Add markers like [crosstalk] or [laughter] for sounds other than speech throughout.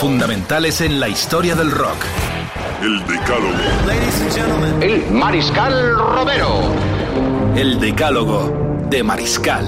Fundamentales en la historia del rock. El Decálogo. El Mariscal Romero. El decálogo de Mariscal.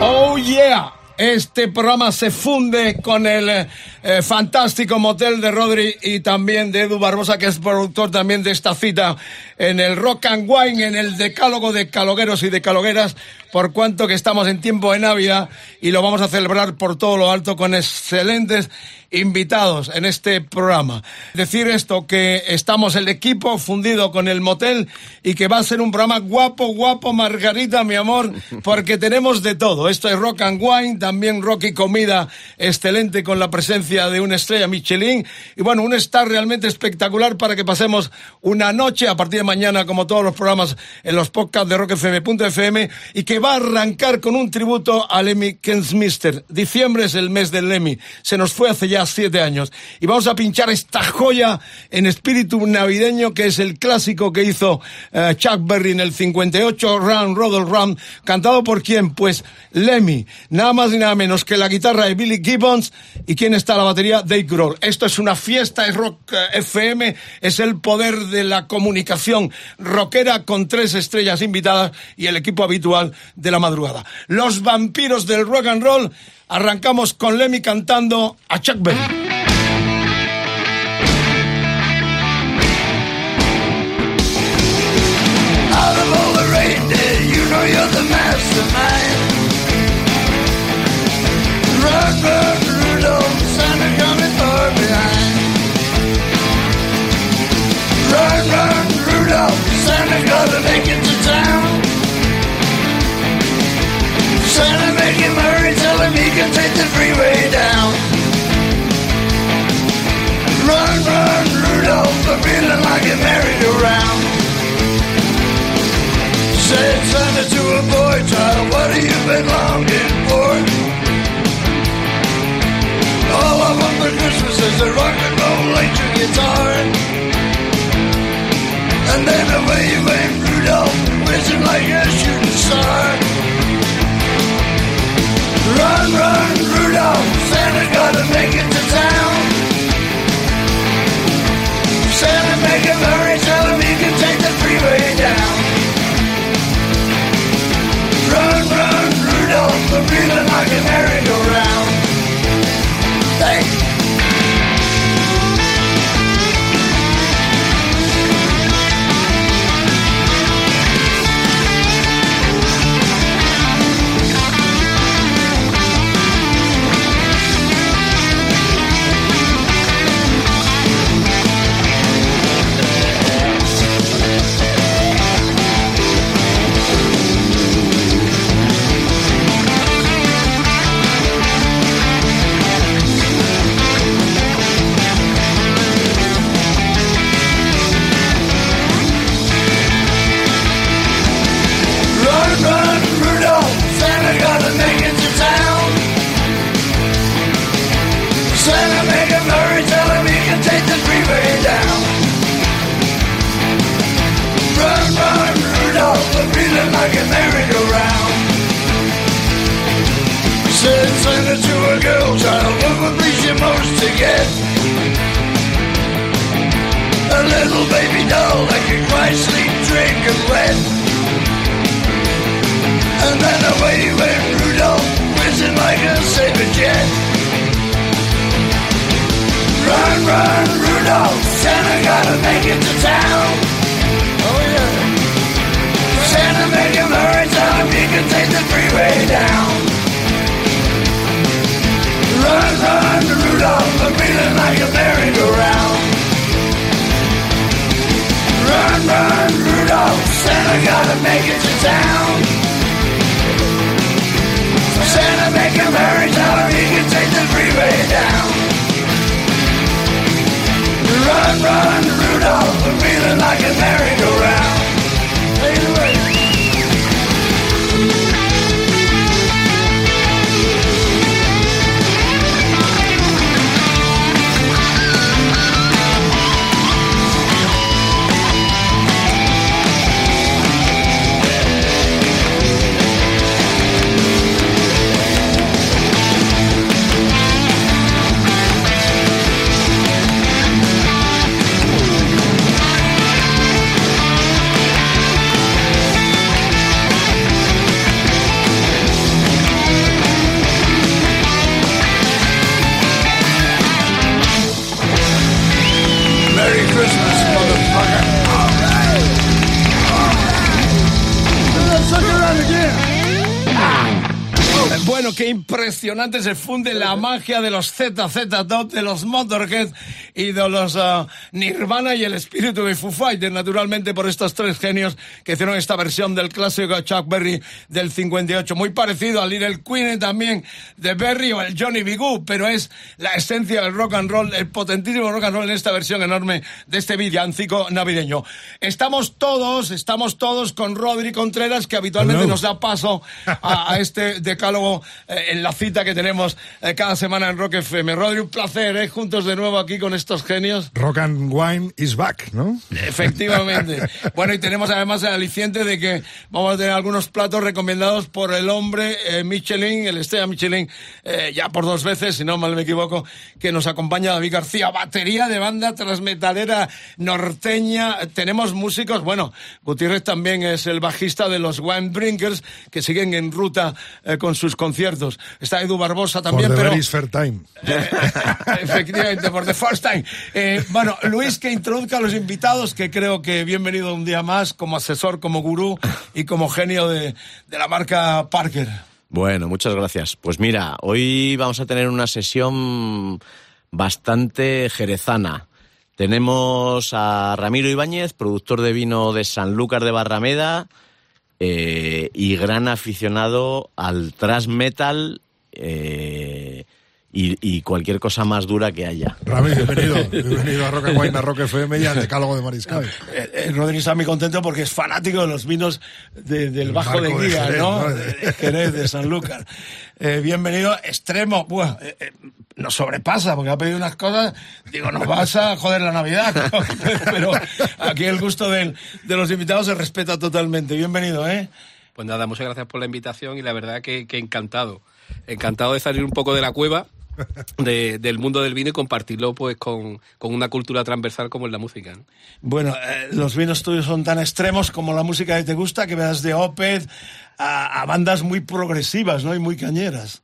Oh yeah. Este programa se funde con el eh, fantástico motel de Rodri y también de Edu Barbosa, que es productor también de esta cita en el Rock and Wine, en el decálogo de calogueros y de calogueras, por cuanto que estamos en tiempo de Navidad y lo vamos a celebrar por todo lo alto con excelentes invitados en este programa. Decir esto, que estamos el equipo fundido con el motel y que va a ser un programa guapo, guapo, Margarita, mi amor, [laughs] porque tenemos de todo. Esto es Rock and Wine, también rock y comida excelente con la presencia de una estrella Michelin y bueno, un star realmente espectacular para que pasemos una noche a partir de mañana, como todos los programas en los podcasts de rockfm.fm y que va a arrancar con un tributo a Lemmy Kensmister. Diciembre es el mes del Lemmy. Se nos fue hace ya siete años. Y vamos a pinchar esta joya en espíritu navideño que es el clásico que hizo eh, Chuck Berry en el 58, Run, Rodel Run, cantado por quién? Pues Lemmy. Nada más y nada menos que la guitarra de Billy Gibbons y quién está la batería? Dave Grohl. Esto es una fiesta, es rock eh, FM, es el poder de la comunicación rockera con tres estrellas invitadas y el equipo habitual de la madrugada. Los vampiros del rock and roll. Arrancamos con Lemmy cantando a Chuck Berry. You're the mastermind. Run, Rudolph, Santa coming far behind. Run, Rudolph, Santa gotta make it to town. Santa make him hurry, tell him he can take the freeway down. Run, run, Rudolph, I'm feeling like a merry-go-round. Said Santa to a boy child, what have you been longing for? All I want for Christmas is a rock and roll electric guitar. And then away you went Rudolph, whizzing like a shooting star. Run, run, Rudolph, Santa gotta make it to town. Santa make him hurry, tell him he can take the freeway down. Run, run, Rudolph, I'm feeling like a merry-go-round. Said Santa to a girl child, what would please you most to get? A little baby doll that can cry, sleep, drink, and wet. And then away went Rudolph, whizzing like a saber jet. Run, run, Rudolph, Santa gotta make it to town. Oh yeah. Santa make him hurry, tell him he can take the freeway down. Run, run, Rudolph, I'm like a merry-go-round. Run, run, Rudolph, Santa gotta make it to town. Santa make tell him he can take the freeway down. Run, run, Rudolph, I'm feeling like a merry-go-round. Qué impresionante se funde la magia de los ZZ Top, de los Motorhead y de los ah, Nirvana y el espíritu de Foo Fighters, naturalmente por estos tres genios que hicieron esta versión del clásico Chuck Berry del 58, muy parecido al Little Queen también de Berry o el Johnny B. Good, pero es la esencia del rock and roll, el potentísimo rock and roll en esta versión enorme de este villancico navideño. Estamos todos, estamos todos con Rodri Contreras, que habitualmente Hello. nos da paso a, a este decálogo eh, en la cita que tenemos eh, cada semana en Rock FM. Rodri, un placer, ¿eh? Juntos de nuevo aquí con estos genios. Rock and Wine is back, ¿no? Efectivamente. [laughs] bueno, y tenemos además el aliciente de que vamos a tener algunos platos recomendados por el hombre eh, Michelin, el estrella Michelin, eh, ya por dos veces, si no mal me equivoco, que nos acompaña David García. Batería de banda transmetalera norteña. Tenemos músicos, bueno, Gutiérrez también es el bajista de los Wine Drinkers, que siguen en ruta eh, con sus conciertos. Está Edu Barbosa también, For the pero... very fair time. [laughs] Efectivamente, por the first time. Eh, bueno, Luis, que introduzca a los invitados, que creo que bienvenido un día más como asesor, como gurú y como genio de, la marca Parker. Bueno, muchas gracias. Pues mira, hoy vamos a tener una sesión bastante jerezana. Tenemos a Ramiro Ibáñez, productor de vino de Sanlúcar de Barrameda eh, y gran aficionado al thrash metal eh, y, y cualquier cosa más dura que haya. Rami, bienvenido. Bienvenido a Rock and Wine, a Rock FM y al Decálogo de Mariscal. Eh, eh, Rodri está muy contento porque es fanático de los vinos de- del El Bajo de Guía, Jerez, ¿no? ¿no? De Jerez, de Sanlúcar. Eh, bienvenido, extremo. Buah, eh, eh, nos sobrepasa porque ha pedido unas cosas. Digo, nos vas a joder la Navidad. [laughs] Pero aquí el gusto del- de los invitados se respeta totalmente. Bienvenido, ¿eh? Pues nada, muchas gracias por la invitación y la verdad que, que encantado. Encantado de salir un poco de la cueva de- del mundo del vino y compartirlo pues con, con una cultura transversal como es la música. ¿no? Bueno, eh, los vinos tuyos son tan extremos como la música que te gusta, que veas de Opeth a, a bandas muy progresivas, ¿no? Y muy cañeras.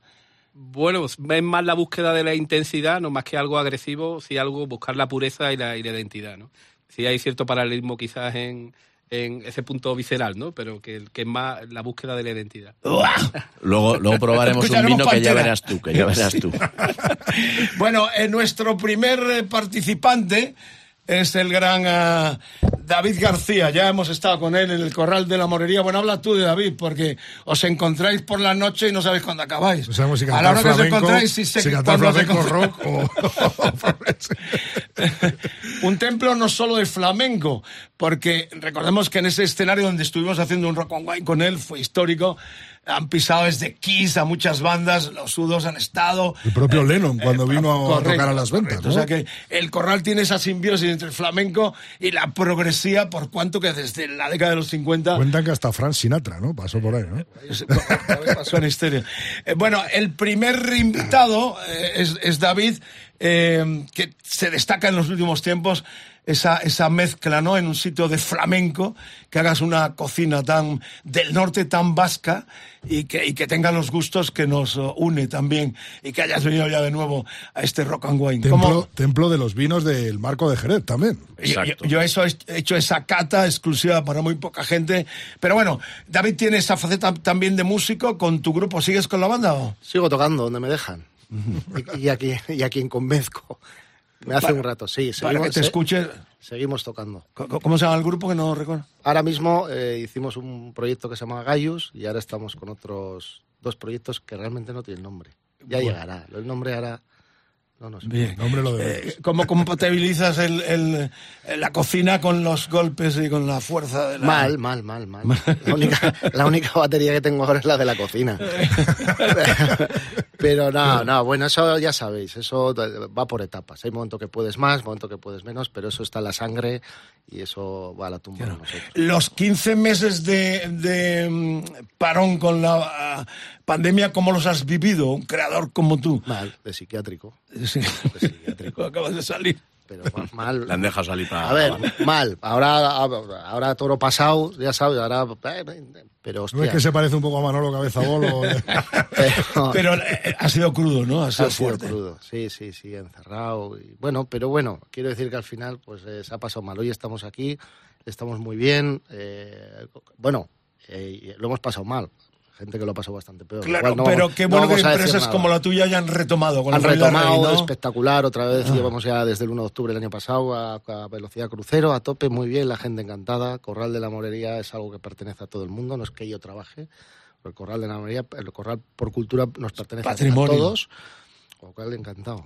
Bueno, pues, es más la búsqueda de la intensidad, no más que algo agresivo, sí algo buscar la pureza y la, y la identidad, ¿no? Sí hay cierto paralelismo quizás en, en ese punto visceral, ¿no? Pero que, que es más la búsqueda de la identidad. [laughs] Luego, luego probaremos un vino que ya verás tú, que ya verás tú. [laughs] Bueno, eh, nuestro primer eh, participante es el gran ah, David García. Ya hemos estado con él en el Corral de la Morería. Bueno, habla tú de David, porque os encontráis por la noche y no sabéis cuándo acabáis. Sabemos si A la hora que os encontráis, si, sé si flamenco, rock o... [laughs] un templo no solo de flamenco, porque recordemos que en ese escenario donde estuvimos haciendo un rock on wine con él fue histórico. Han pisado desde Kiss a muchas bandas, los sudos han estado. El propio Lennon, cuando vino a tocar a las ventas, correcto. ¿no? O sea que el corral tiene esa simbiosis entre el flamenco y la progresía, por cuanto que desde la década de los 50 Cuentan que hasta Frank Sinatra, ¿no? Pasó por ahí, ¿no? es- pasó en historia. Eh, bueno, el primer invitado eh, es, es David, eh, que se destaca en los últimos tiempos esa, esa mezcla, ¿no? En un sitio de flamenco, que hagas una cocina tan del norte, tan vasca, y que, y que tenga los gustos que nos une también, y que hayas venido ya de nuevo a este Rock and Wine. ¿Cómo- Templo, templo de los vinos del Marco de Jerez también. yo, Exacto. yo- yo eso he hecho esa cata exclusiva para muy poca gente. Pero bueno, David tiene esa faceta también de músico con tu grupo. ¿Sigues con la banda o? Sigo tocando donde me dejan. y, y aquí, y a quien convenzco. Me hace Para- un rato, sí. Para que te se- escuche. Seguimos tocando. ¿Cómo cómo se llama el grupo que no recuerdo? Ahora mismo eh, hicimos un proyecto que se llama Gaius y ahora estamos con otros dos proyectos que realmente no tienen nombre. Ya llegará. El nombre ahora No, no sé. Bien. Hombre, lo Eh, ¿Cómo compatibilizas el, el- la cocina con los golpes y con la fuerza de la... Mal, mal, mal, mal. La única, la única batería que tengo ahora es la de la cocina. Pero no, no, bueno, eso ya sabéis, eso va por etapas. Hay momentos que puedes más, momentos que puedes menos, pero eso está en la sangre y eso va a la tumba de nosotros. Los 15 meses de, de, mm, parón con la ah, pandemia, ¿cómo los has vivido? Un creador como tú. Mal, de psiquiátrico. Sí. De psiquiátrico. [laughs] Acabas de salir. Pero ma- [laughs] mal. La han dejado salir para... A ver, mal. Ahora, ahora toro pasado, ya sabes, ahora. Pero ¿No es que se parece un poco a Manolo Cabeza Bolo? [laughs] Pero- Pero eh, ha sido crudo, ¿no? Ha sido ha sido fuerte. crudo, sí, sí, sí, encerrado. Y, bueno, pero bueno, quiero decir que al final pues eh, se ha pasado mal. Hoy estamos aquí, estamos muy bien. eh, bueno, eh, lo hemos pasado mal. Gente que lo ha pasado bastante peor. Claro, no pero vamos- qué no bueno que decir empresas como la tuya hayan retomado. Con Han retomado, Rey, ¿no? espectacular, otra vez llevamos ya desde el 1 de octubre del año pasado a, a velocidad crucero, a tope, muy bien, la gente encantada. Corral de la Morería es algo que pertenece a todo el mundo, no es que yo trabaje, el Corral de la Morería, el Corral por cultura nos pertenece Patrimonio. a todos. Cual, encantado.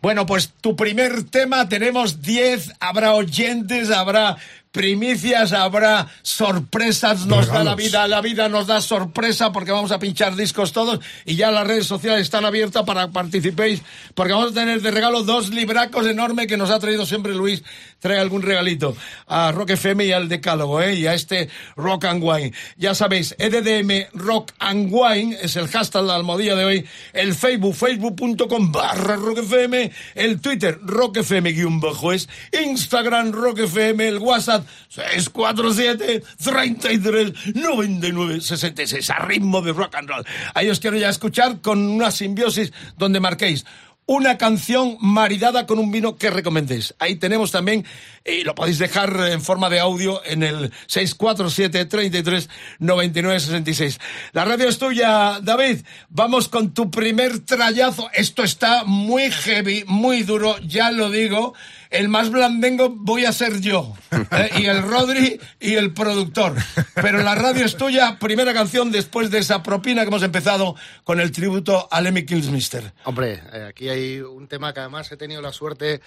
Bueno, pues tu primer tema, tenemos 10, habrá oyentes, habrá primicias, habrá sorpresas, nos da la vida, la vida nos da sorpresa porque vamos a pinchar discos todos y ya las redes sociales están abiertas para que participéis porque vamos a tener de regalo dos libracos enormes que nos ha traído siempre Luis, trae algún regalito a Rock FM y al Decálogo, ¿eh? y a este Rock and Wine. Ya sabéis, EDDM Rock and Wine es el hashtag de la almohadilla de hoy, el Facebook, facebook.com barra Rock FM, el Twitter Rock FM guion bajo es, Instagram Rock FM, el WhatsApp 647 33 99 66 a ritmo de rock and roll. Ahí os quiero ya escuchar con una simbiosis donde marquéis una canción maridada con un vino que recomendéis. Ahí tenemos también, y lo podéis dejar en forma de audio en el 647 33 99 66. La radio es tuya, David. Vamos con tu primer trayazo. Esto está muy heavy, muy duro, ya lo digo. El más blandengo voy a ser yo. [laughs] ¿eh? Y el Rodri y el productor. Pero la radio es tuya. Primera canción después de esa propina que hemos empezado con el tributo a Lemmy Kilmister. Hombre, eh, aquí hay un tema que además he tenido la suerte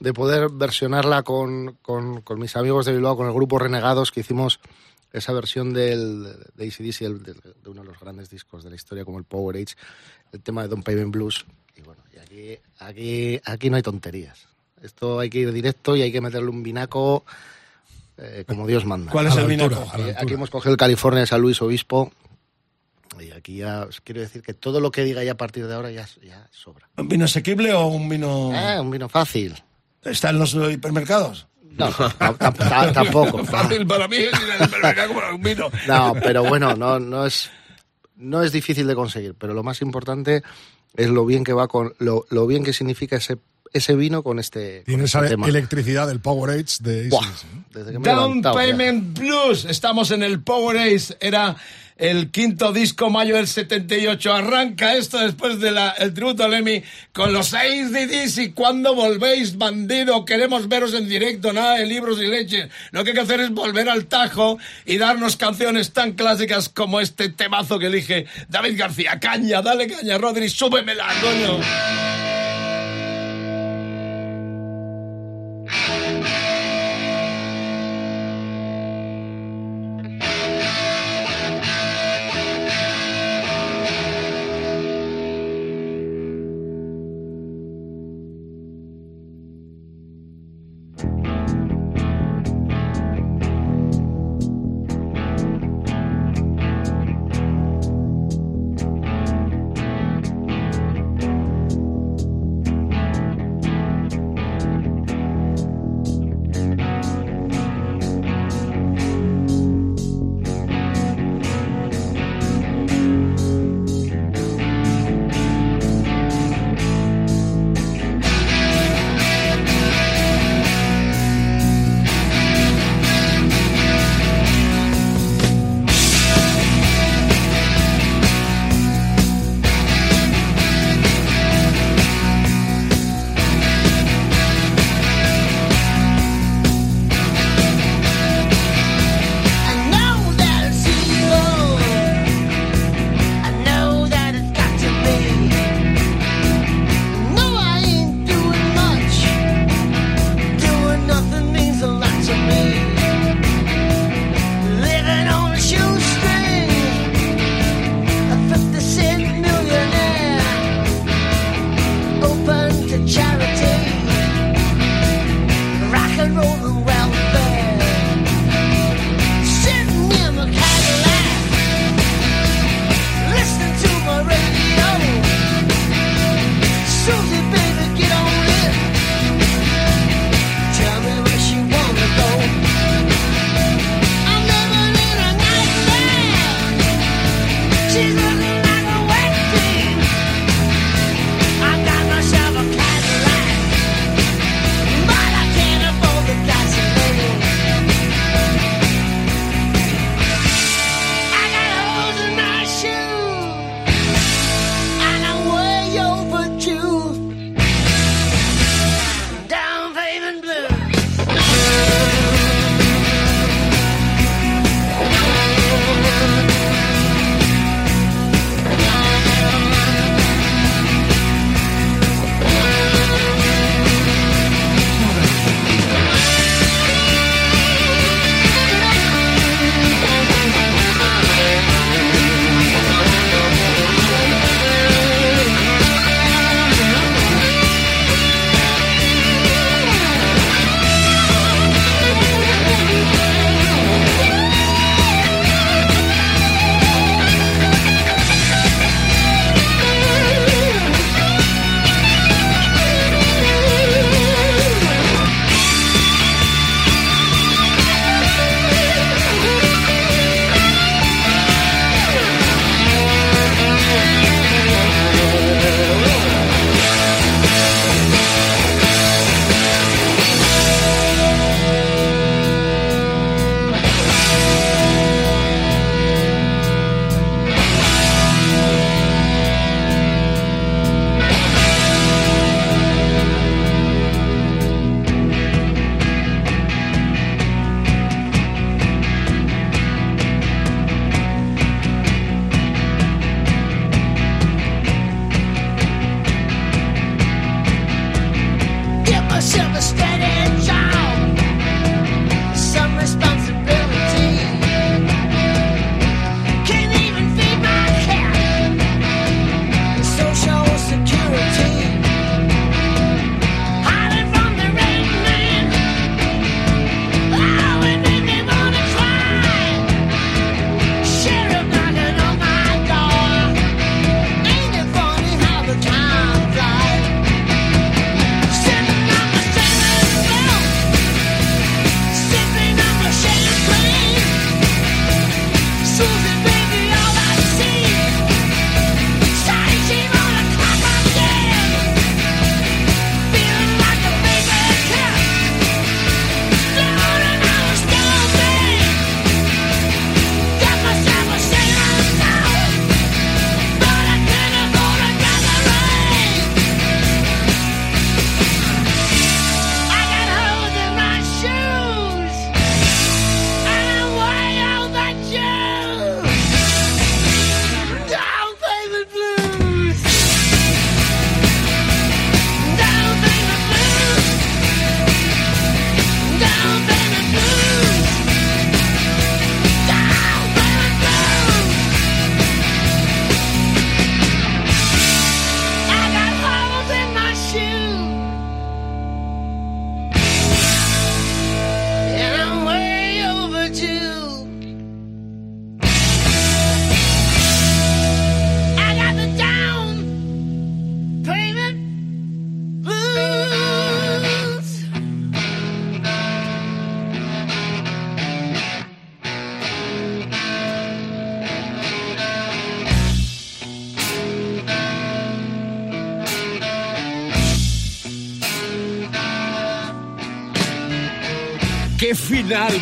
de poder versionarla con, con, con mis amigos de Bilbao, con el grupo Renegados, que hicimos esa versión del, de ACDC, el- del- de uno de los grandes discos de la historia, como el Power Age, el tema de Don Payment Blues. Y bueno, y aquí, aquí, aquí no hay tonterías. Esto hay que ir directo y hay que meterle un vinaco eh, como Dios manda. ¿Cuál es A el altura, la Aquí, altura. aquí hemos cogido el California de San Luis Obispo. Y aquí ya os quiero decir que todo lo que diga ya a partir de ahora ya, ya sobra. ¿Un vino asequible o un vino...? Eh, un vino fácil. ¿Está en los hipermercados? No, tam- tam- tam- tampoco. [laughs] Fácil para mí es ir al hipermercado comprar un vino. No, pero bueno, no, no es no es difícil de conseguir, pero lo más importante es lo bien que va con lo, lo bien que significa ese ese vino con este, Tiene este esa tema. electricidad del Power Age de Buah, ¿no? desde que me Down levantado, ya. Payment Blues. Estamos en el Power Ace. Era el quinto disco, mayo del 78. Arranca esto después del el tributo a Lemmy con los seis DDs. Y cuando volvéis, bandido, queremos veros en directo, nada de libros y leche. Lo que hay que hacer es volver al tajo y darnos canciones tan clásicas como este temazo que elige David García. Caña, dale caña, Rodri, súbemela, coño.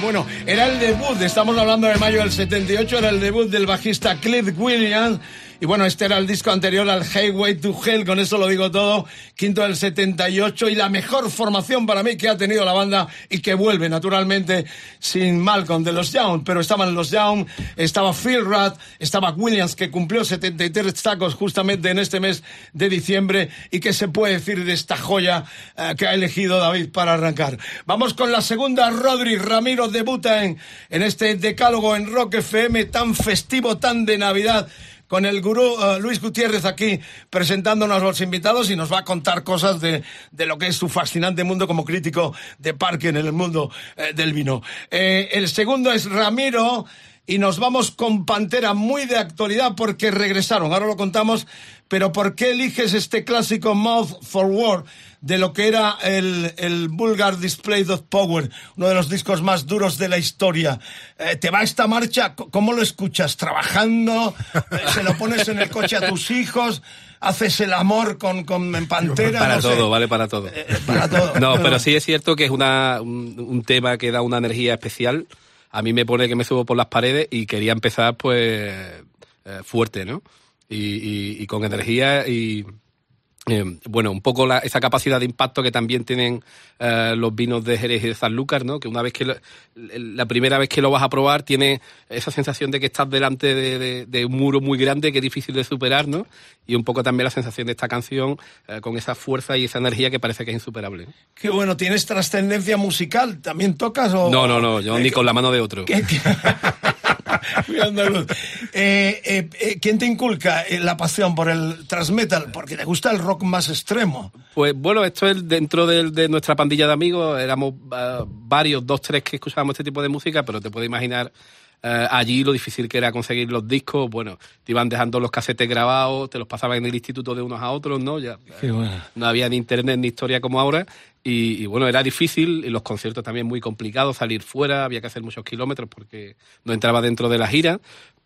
Bueno, era el debut, estamos hablando de mayo del 78, era el debut del bajista Cliff Williams y bueno, este era el disco anterior al Highway to Hell, con eso lo digo todo, quinto del 78 y la mejor formación para mí que ha tenido la banda y que vuelve naturalmente sin Malcolm de los Young, pero estaban los Young, estaba Phil Rudd, estaba Williams que cumplió 73 tacos justamente en este mes de diciembre. Y qué se puede decir de esta joya eh, que ha elegido David para arrancar. Vamos con la segunda, Rodri Ramiro debuta en, en este decálogo en Rock FM tan festivo, tan de Navidad con el gurú uh, Luis Gutiérrez aquí presentándonos a los invitados y nos va a contar cosas de, de, lo que es su fascinante mundo como crítico de parque en el mundo eh, del vino. Eh, el segundo es Ramiro y nos vamos con Pantera muy de actualidad porque regresaron, ahora lo contamos, pero ¿por qué eliges este clásico Mouth for War? De lo que era el, el Vulgar Display of Power, uno de los discos más duros de la historia. Eh, ¿Te va esta marcha? ¿Cómo lo escuchas? ¿Trabajando? Eh, ¿Se lo pones en el coche a tus hijos? haces el amor con, con Pantera. Para no todo, sé. vale para todo. Eh, para todo. No, pero sí es cierto que es una, un, un, tema que da una energía especial. A mí me pone que me subo por las paredes y quería empezar pues eh, fuerte, ¿no? Y, y, y, con energía y, eh, bueno, un poco la, esa capacidad de impacto que también tienen eh, los vinos de Jerez y de Sanlúcar, ¿no? Que una vez que lo, la primera vez que lo vas a probar tiene esa sensación de que estás delante de, de, de, un muro muy grande que es difícil de superar, ¿no? Y un poco también la sensación de esta canción eh, con esa fuerza y esa energía que parece que es insuperable. Qué bueno, ¿tienes trascendencia musical? ¿También tocas o...? No, no, no, yo ni con la mano de otro. ¿Qué, qué? [laughs] [laughs] eh, eh, ¿Quién te inculca la pasión por el transmetal? Porque te gusta el rock más extremo. Pues bueno, esto es dentro de, de nuestra pandilla de amigos, éramos uh, varios, dos, tres que escuchábamos este tipo de música, pero te puedes imaginar Uh, allí lo difícil que era conseguir los discos, bueno, te iban dejando los casetes grabados, te los pasaban en el instituto de unos a otros, ¿no? Ya, bueno. No había ni internet ni historia como ahora. Y, y, bueno, era difícil y los conciertos también muy complicados, salir fuera, había que hacer muchos kilómetros porque no entraba dentro de la gira,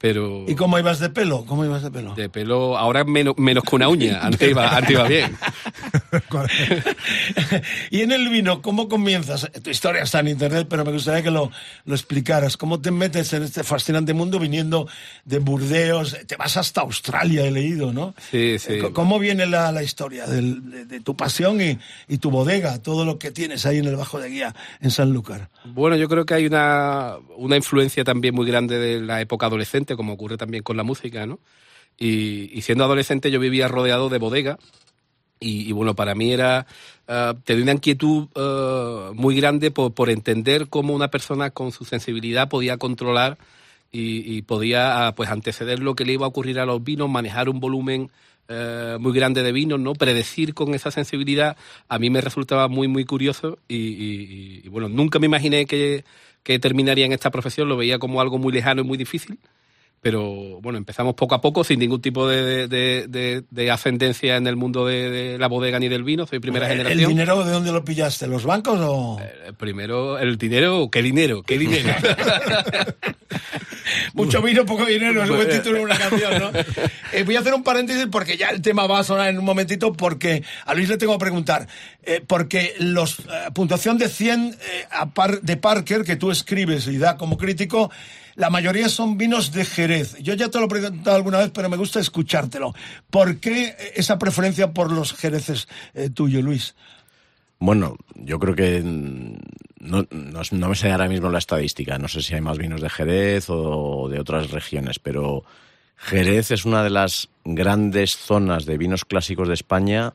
pero... ¿Y cómo ibas de pelo? ¿Cómo ibas de pelo? De pelo, ahora menos, menos con una uña, [laughs] antes iba, antes iba bien. [laughs] y en el vino, ¿cómo comienzas? Tu historia está en internet, pero me gustaría que lo, lo explicaras. ¿Cómo te metes en este fascinante mundo viniendo de Burdeos? Te vas hasta Australia, he leído, ¿no? Sí, sí. ¿Cómo viene la, la historia del, de, de, tu pasión y, y, tu bodega, todo lo que tienes ahí en el Bajo de Guía, en Sanlúcar? Bueno, yo creo que hay una, una influencia también muy grande de la época adolescente, como ocurre también con la música, ¿no? Y, y siendo adolescente yo vivía rodeado de bodega y, y, bueno, para mí era, uh, te una inquietud uh, muy grande por, por, entender cómo una persona con su sensibilidad podía controlar y, y podía uh, pues anteceder lo que le iba a ocurrir a los vinos, manejar un volumen muy grande de vinos, ¿no? Predecir con esa sensibilidad a mí me resultaba muy, muy curioso y, y bueno, nunca me imaginé que, que terminaría en esta profesión, lo veía como algo muy lejano y muy difícil pero bueno, empezamos poco a poco sin ningún tipo de, de, de, de ascendencia en el mundo de, la bodega ni del vino, soy primera ¿El, generación. ¿El dinero de dónde lo pillaste? ¿Los bancos o...? Eh, primero, el dinero, ¿qué dinero? ¿Qué dinero? [laughs] Mucho vino, poco dinero, es un buen título de una canción, ¿no? [laughs] Eh, voy a hacer un paréntesis porque ya el tema va a sonar en un momentito porque a Luis le tengo que preguntar, eh, porque los eh, puntuación de 100 par, de Parker que tú escribes y da como crítico, la mayoría son vinos de Jerez. Yo ya te lo he preguntado alguna vez, pero me gusta escuchártelo. ¿Por qué esa preferencia por los jereces eh, tuyo, Luis? Bueno, yo creo que no, no, me sé ahora mismo la estadística. No sé si hay más vinos de Jerez o de otras regiones, pero Jerez es una de las grandes zonas de vinos clásicos de España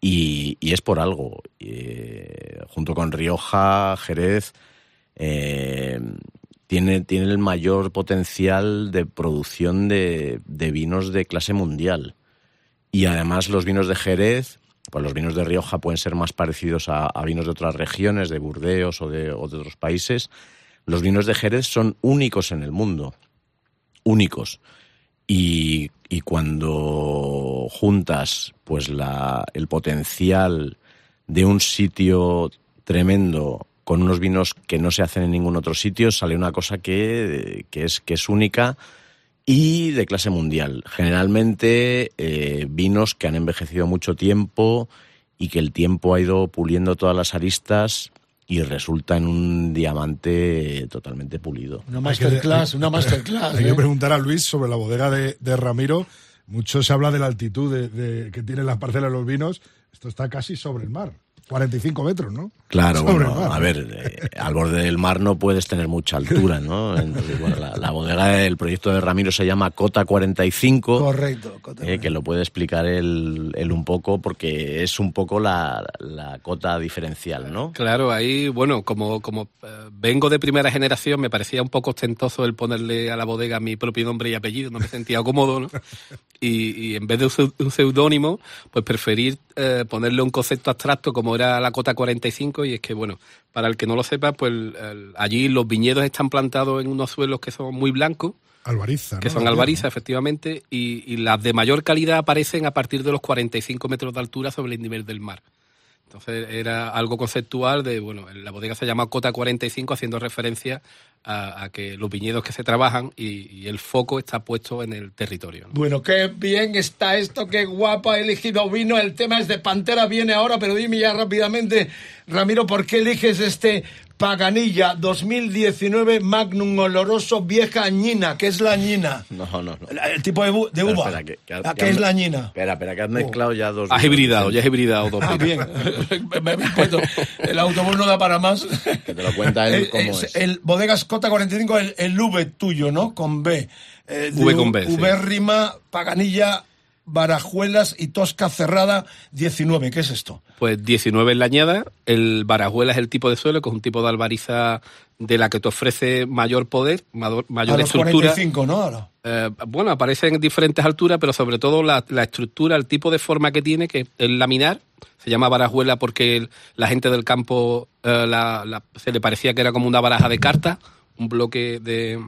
y, y es por algo. Eh, junto con Rioja, Jerez. Eh, tiene, tiene el mayor potencial de producción de, de, vinos de clase mundial. Y además los vinos de Jerez, pues los vinos de Rioja pueden ser más parecidos a, vinos de otras regiones, de Burdeos o de, o de, otros países. Los vinos de Jerez son únicos en el mundo. Únicos. Y, y cuando juntas pues la, el potencial de un sitio tremendo con unos vinos que no se hacen en ningún otro sitio, sale una cosa que, que, es, que es única y de clase mundial. Generalmente eh, vinos que han envejecido mucho tiempo y que el tiempo ha ido puliendo todas las aristas y resulta en un diamante totalmente pulido. Una masterclass, una masterclass. Hay que ¿eh? preguntar a Luis sobre la bodega de, de Ramiro. Mucho se habla de la altitud de, de- que tienen las parcelas de los vinos. Esto está casi sobre el mar. 45 metros, ¿no? Claro, Sobre bueno, a ver, eh, al borde del mar no puedes tener mucha altura, ¿no? Entonces, bueno, la, la bodega del proyecto de Ramiro se llama Cota 45. Correcto. Cota. eh, que lo puede explicar él, él un poco porque es un poco la, la cota diferencial, ¿no? Claro, ahí, bueno, como, como eh, vengo de primera generación, me parecía un poco ostentoso el ponerle a la bodega mi propio nombre y apellido, no me sentía cómodo, ¿no? [laughs] Y, y en vez de un seudónimo, pues preferir eh, ponerle un concepto abstracto como era la cota 45, y es que, bueno, para el que no lo sepa, pues el- allí los viñedos están plantados en unos suelos que son muy blancos, Albariza, que ¿no? son albariza, efectivamente, y, y las de mayor calidad aparecen a partir de los 45 metros de altura sobre el nivel del mar. Entonces era algo conceptual de, bueno, la bodega se llama Cota 45 haciendo referencia a, a que los viñedos que se trabajan y, y el foco está puesto en el territorio. ¿no? Bueno, qué bien está esto, qué guapo ha elegido vino. El tema es de Pantera, viene ahora, pero dime ya rápidamente, Ramiro, ¿por qué eliges este Paganilla 2019 Magnum Oloroso Vieja Añina? ¿Qué es la añina? [laughs] No, no, no. El, el tipo de, de Espera, uva. espera, que- que- Ah, que ¿Qué has- es la añina? Espera, espera, que has mezclado ya dos... Has hibridado, ya has hibridado dos Ah, bien. Me- me puesto- el autobús no da para más. Que te lo cuenta él [laughs] El, cómo es- es. el Bodegas Cota 45, el, el V tuyo, ¿no? Con B. Eh, V con B, sí. V rima, Paganilla, Barajuelas y Tosca Cerrada 19. ¿Qué es esto? Pues 19 en la añada, el barajuela es el tipo de suelo, que es un tipo de albariza de la que te ofrece mayor poder, mayor, mayor A los estructura. 45, ¿no? Ahora. Eh, bueno, aparece en diferentes alturas, pero sobre todo la, la estructura, el tipo de forma que tiene, que el laminar, se llama barajuela porque el- la gente del campo eh, la- la- se le parecía que era como una baraja de cartas, un bloque de,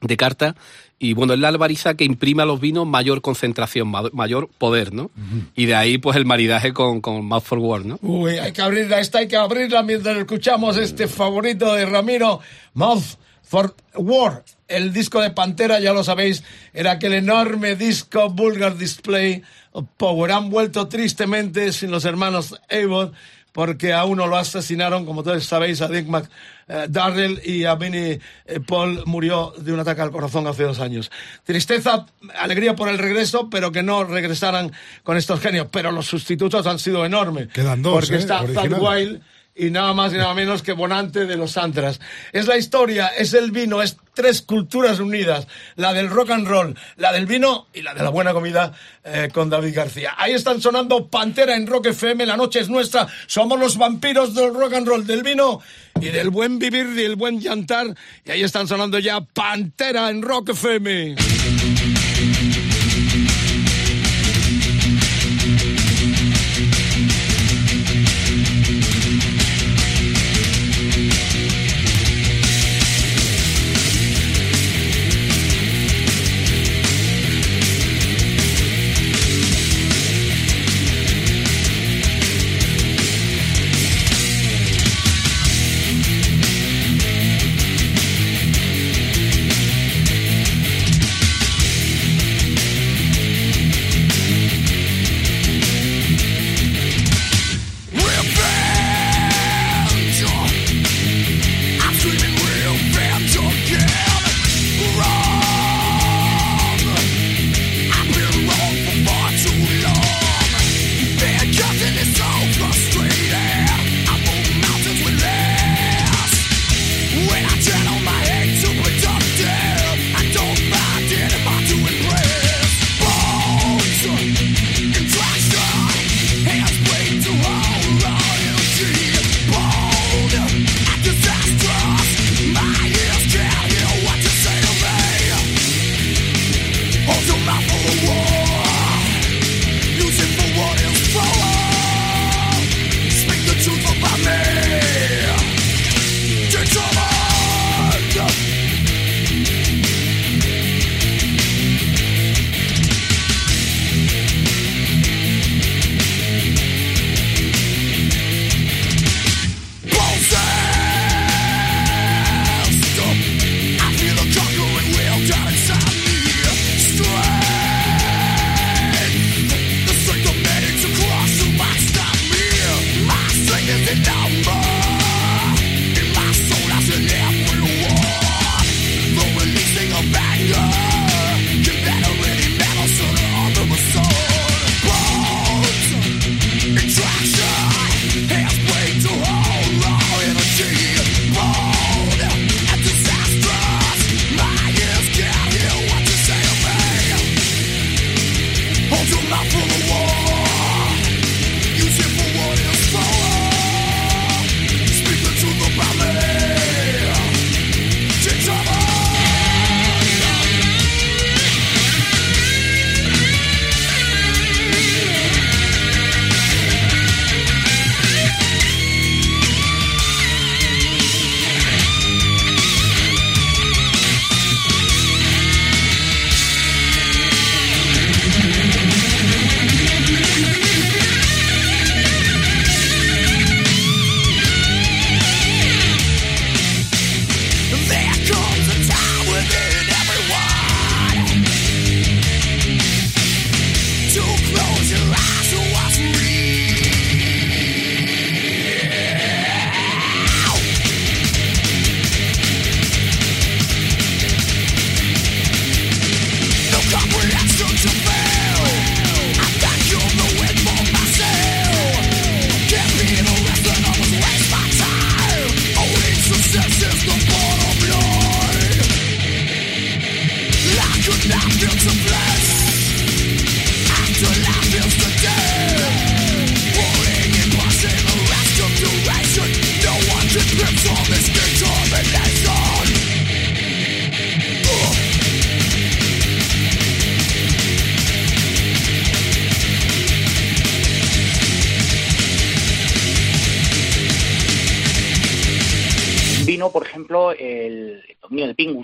de cartas, y bueno, es la albariza que imprime a los vinos mayor concentración, ma- mayor poder, ¿no? Y de ahí pues el maridaje con, con Mouth for Word, ¿no? Uy, hay que abrirla, esta hay que abrirla mientras escuchamos este favorito de Ramiro, Mouth for War. El disco de Pantera, ya lo sabéis, era aquel enorme disco Vulgar Display Power. Han vuelto tristemente sin los hermanos Abbott porque a uno lo asesinaron, como todos sabéis, a Dick McDarrell y a Vinnie eh, Paul murió de un ataque al corazón hace dos años. Tristeza, alegría por el regreso, pero que no regresaran con estos genios. Pero los sustitutos han sido enormes. Quedan dos, Porque ¿eh? está Thad Originales. Y nada más y nada menos que Bonante de los Antras. Es la historia, es el vino, es tres culturas unidas, la del rock and roll, la del vino y la de la buena comida eh, con David García. Ahí están sonando Pantera en Rock FM, la noche es nuestra, somos los vampiros del rock and roll, del vino y del buen vivir y el buen llantar. Y ahí están sonando ya Pantera en Rock FM.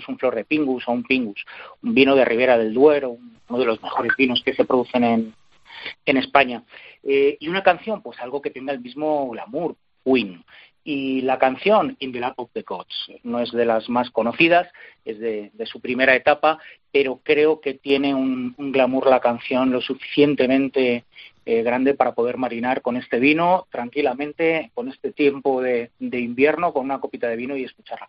Un flor de Pingus o un Pingus, un vino de Ribera del Duero, uno de los mejores vinos que se producen en, en España. Eh, y una canción, pues algo que tenga el mismo glamour, Queen. Y la canción In the Lap of the Gods no es de las más conocidas, es de, de su primera etapa, pero creo que tiene un, un glamour la canción lo suficientemente eh, grande para poder marinar con este vino tranquilamente, con este tiempo de, de invierno, con una copita de vino y escuchar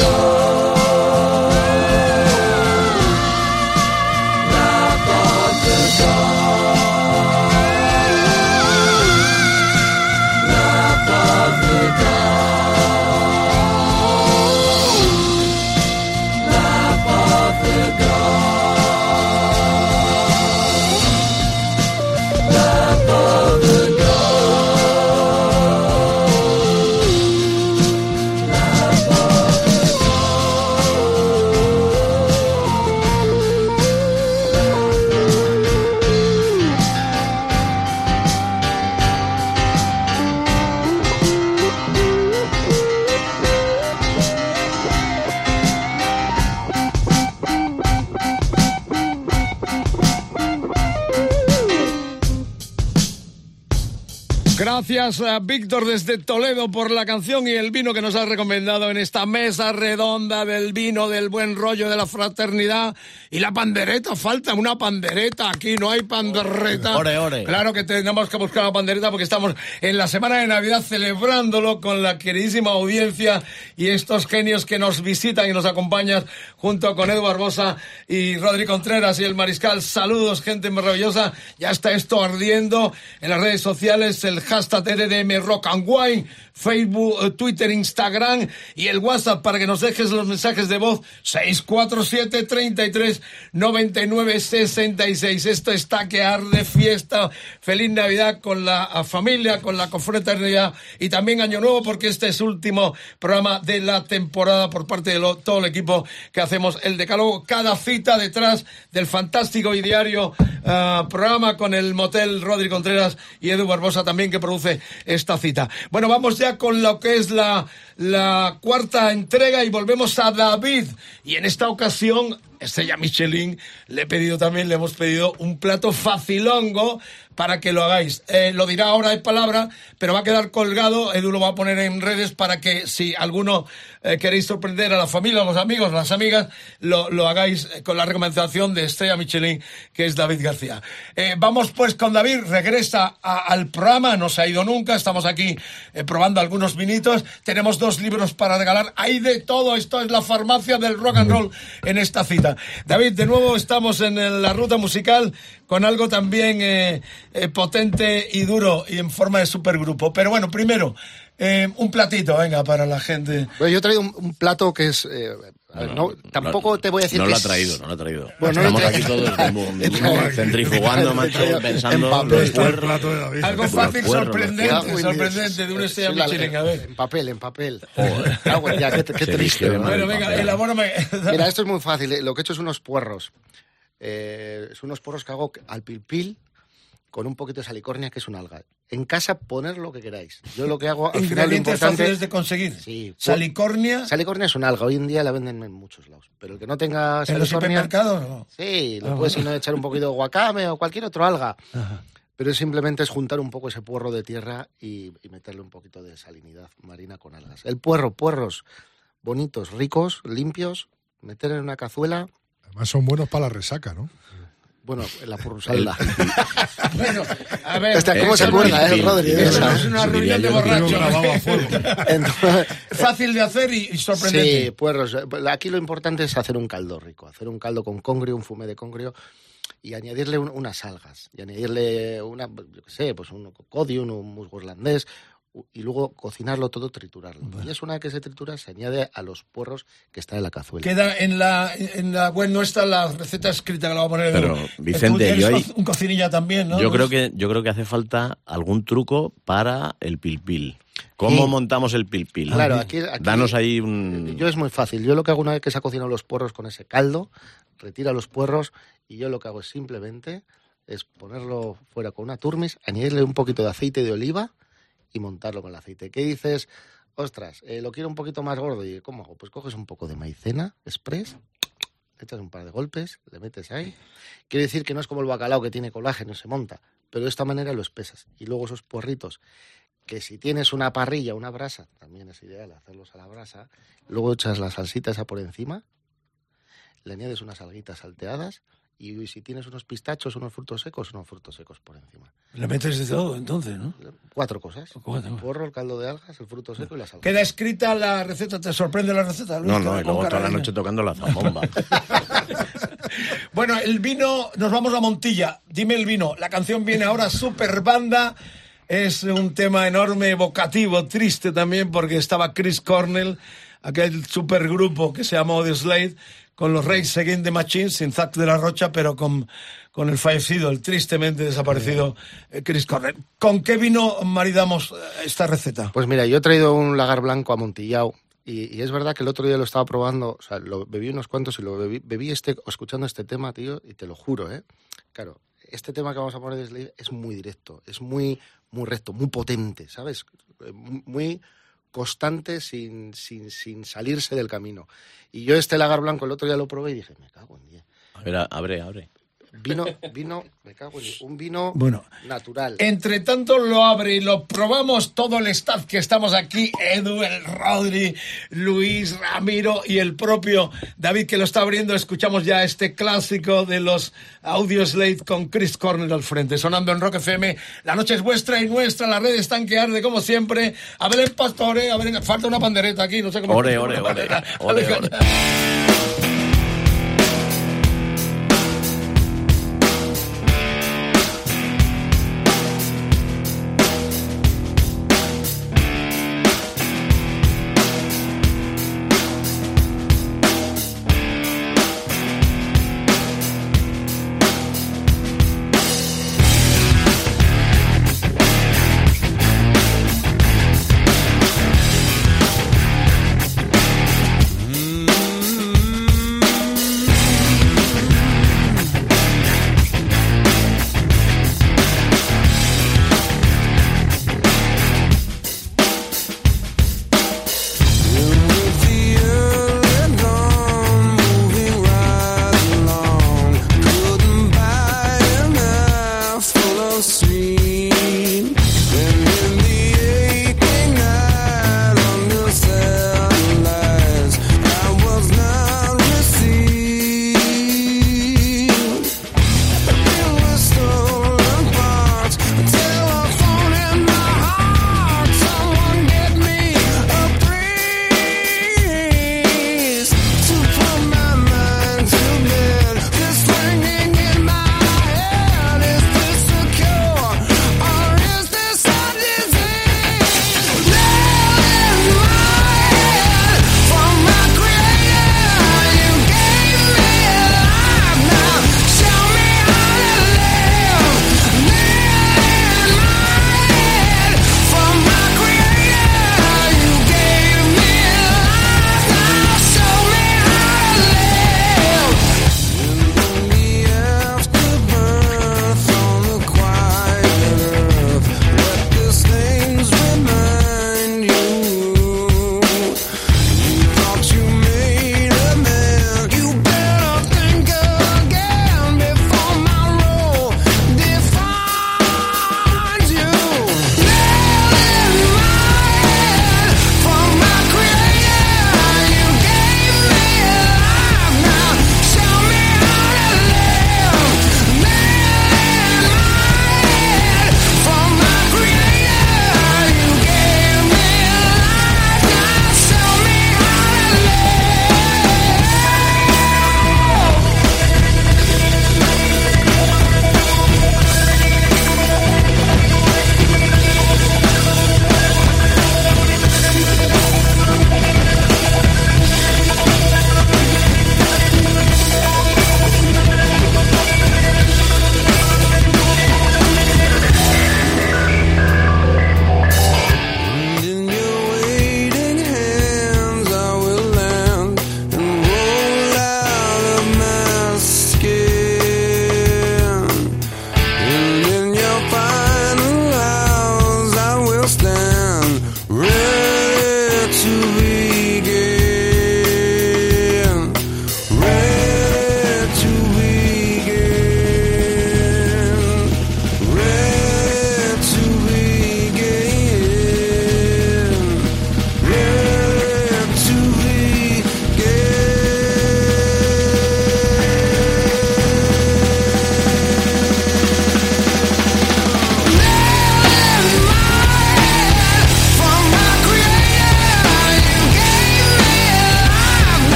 Of Gracias a Víctor desde Toledo por la canción y el vino que nos ha recomendado en esta mesa redonda del vino, del buen rollo, de la fraternidad. Y la pandereta, falta una pandereta. Aquí no hay pandereta. Ore, ore. Claro que tenemos que buscar la pandereta porque estamos en la semana de Navidad celebrándolo con la queridísima audiencia y estos genios que nos visitan y nos acompañan junto con Edu Barbosa y Rodrigo Contreras y el Mariscal. Saludos, gente maravillosa. Ya está esto ardiendo en las redes sociales, el hashtag EDM Rock and Wine, Facebook, eh, Twitter, Instagram y el WhatsApp para que nos dejes los mensajes de voz 647 33 99 66. Esto está que arde fiesta. Feliz Navidad con la familia, con la confraternidad y también Año Nuevo porque este es último programa de la temporada por parte de todo el equipo que hacemos el Decálogo. Cada cita detrás del fantástico y diario ah, programa con el motel Rodri Contreras y Edu Barbosa también que produce esta cita. Bueno, vamos ya con lo que es la, la cuarta entrega y volvemos a David. Y en esta ocasión, Estrella Michelin, le he pedido también, le hemos pedido un plato facilongo para que lo hagáis. Eh, lo dirá ahora de palabra, pero va a quedar colgado. Edu lo va a poner en redes para que si alguno eh, queréis sorprender a la familia, a los amigos, a las amigas, lo, lo hagáis eh, con la recomendación de Estrella Michelin, que es David García. Eh, vamos pues con David, regresa a- al programa, no se ha ido nunca, estamos aquí eh, probando algunos vinitos, tenemos dos libros para regalar, hay de todo, esto es la farmacia del rock and roll en esta cita. David, de nuevo estamos en la ruta musical con algo también eh, eh, potente y duro y en forma de supergrupo. Pero bueno, primero, eh, un platito, venga, para la gente. Bueno, yo he traído un, un plato que es... eh, a ver, no, tampoco te voy a decir No que lo ha traído, no lo ha traído. Bueno, no Estamos aquí todos [laughs] centrifugando, macho, pensando En papel. los. Algo fácil, sorprendente, sorprendente de un Estrella Michelin, a ver. En papel, en papel. Ya, qué, triste. ¿no? Bueno, venga, elabórame. Mira, esto es muy fácil. eh, Lo que he hecho es unos puerros. Eh, son unos puerros que hago al pilpil con un poquito de salicornia, que es un alga. En casa poner lo que queráis. Yo lo que hago al [laughs] final lo importante... fáciles de conseguir. Sí. Salicornia. Salicornia es un alga. Hoy en día la venden en muchos lados. Pero el que no tenga ¿En los salicornia... supermercados? No. Sí, le Ah, puedes bueno. sino echar un poquito de guacame o cualquier otro alga. Pero simplemente es juntar un poco ese puerro de tierra y, y meterle un poquito de salinidad marina con algas. El puerro, puerros bonitos, ricos, limpios, meter en una cazuela, Además son buenos para la resaca, ¿no? bueno, la [laughs] purrusalda. Bueno, a ver. Hasta cómo se acuerda, ¿eh, Rodri? Es una reunión de. [laughs] Entonces, Fácil de hacer y, sorprendente. sí, puerros. Aquí lo importante es hacer un caldo rico, hacer un caldo con congrio, un fumé de congrio y añadirle un- unas algas y añadirle una, yo qué sé, pues un codium, un musgo irlandés y luego cocinarlo todo, triturarlo. Y es una vez que se tritura, se añade a los puerros que está en la cazuela. Queda en la, en la web nuestra la receta escrita que la va a poner. Pero. Vicente, yo un cocinilla también, ¿no? Yo creo que yo creo que hace falta algún truco para el pilpil. ¿Cómo Sí. montamos el pilpil? Claro, aquí- aquí- Danos ahí un Yo es muy fácil. Yo lo que hago una vez que se ha cocinado los puerros con ese caldo, retira los puerros y yo lo que hago es simplemente es ponerlo fuera con una turmis, añadirle un poquito de aceite de oliva y montarlo con el aceite. ¿Qué dices? Ostras, eh, lo quiero un poquito más gordo. ¿Y cómo hago? Pues coges un poco de maicena express, echas un par de golpes, le metes ahí. Quiere decir que no es como el bacalao que tiene colágeno se monta, pero de esta manera lo espesas. Y luego esos puerritos, que si tienes una parrilla, una brasa, también es ideal hacerlos a la brasa. Luego echas la salsita esa por encima, le añades unas alguitas salteadas y si tienes unos pistachos, unos frutos secos, unos frutos secos por encima. Le metes de todo, entonces, ¿no? Cuatro cosas. Cuatro. El porro, el caldo de algas, el fruto seco y la salsa. Queda escrita la receta, ¿te sorprende la receta? Luis? No, no, y luego toda la noche tocando la zambomba. [laughs] Bueno, el vino, nos vamos a Montilla. Dime el vino. La canción viene ahora, Super Banda. Es un tema enorme, evocativo, triste también, porque estaba Chris Cornell, aquel supergrupo que se llamó The Slade, con los Reyes Against the Machine, sin Zack de la Rocha, pero con, con el fallecido, el tristemente desaparecido eh, Chris Cornell. ¿Con qué vino maridamos eh, esta receta? Pues mira, yo he traído un lagar blanco amontillado y, y es verdad que el otro día lo estaba probando, o sea, lo bebí unos cuantos y lo bebí, bebí este, escuchando este tema, tío, y te lo juro, ¿eh? Claro, este tema que vamos a poner de Slade es muy directo, es muy, muy recto, muy potente, ¿sabes? Eh, Muy constante sin, sin, sin salirse del camino. Y yo este lagar blanco el otro día lo probé y dije, me cago en diez. A ver, abre, abre. Vino, vino, me cago en un vino Bueno. natural. Entre tanto lo abre y lo probamos todo el staff que estamos aquí, Edu, el Rodri, Luis, Ramiro y el propio David que lo está abriendo. Escuchamos ya este clásico de los Audio Slate con Chris Cornell al frente, sonando en Rock FM. La noche es vuestra y nuestra, la red está que arde como siempre. A ver el pastore, a ver, falta una pandereta aquí, no sé cómo. Ore, ore, ore. Ore, ore.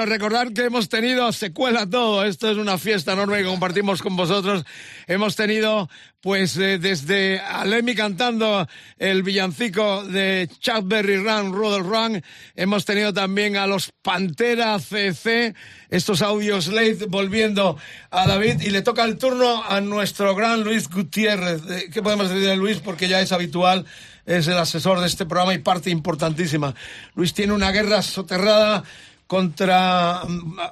Bueno, que hemos tenido secuela todo. Esto es una fiesta enorme que compartimos con vosotros. Hemos tenido, pues, eh, desde a Lemmy cantando el villancico de Chuck Berry Run, Rudolph Run. Hemos tenido también a los Pantera CC, estos audios late volviendo a David. Y le toca el turno a nuestro gran Luis Gutiérrez. Eh, ¿Qué podemos decir de Luis? Porque ya es habitual es el asesor de este programa y parte importantísima. Luis tiene una guerra soterrada contra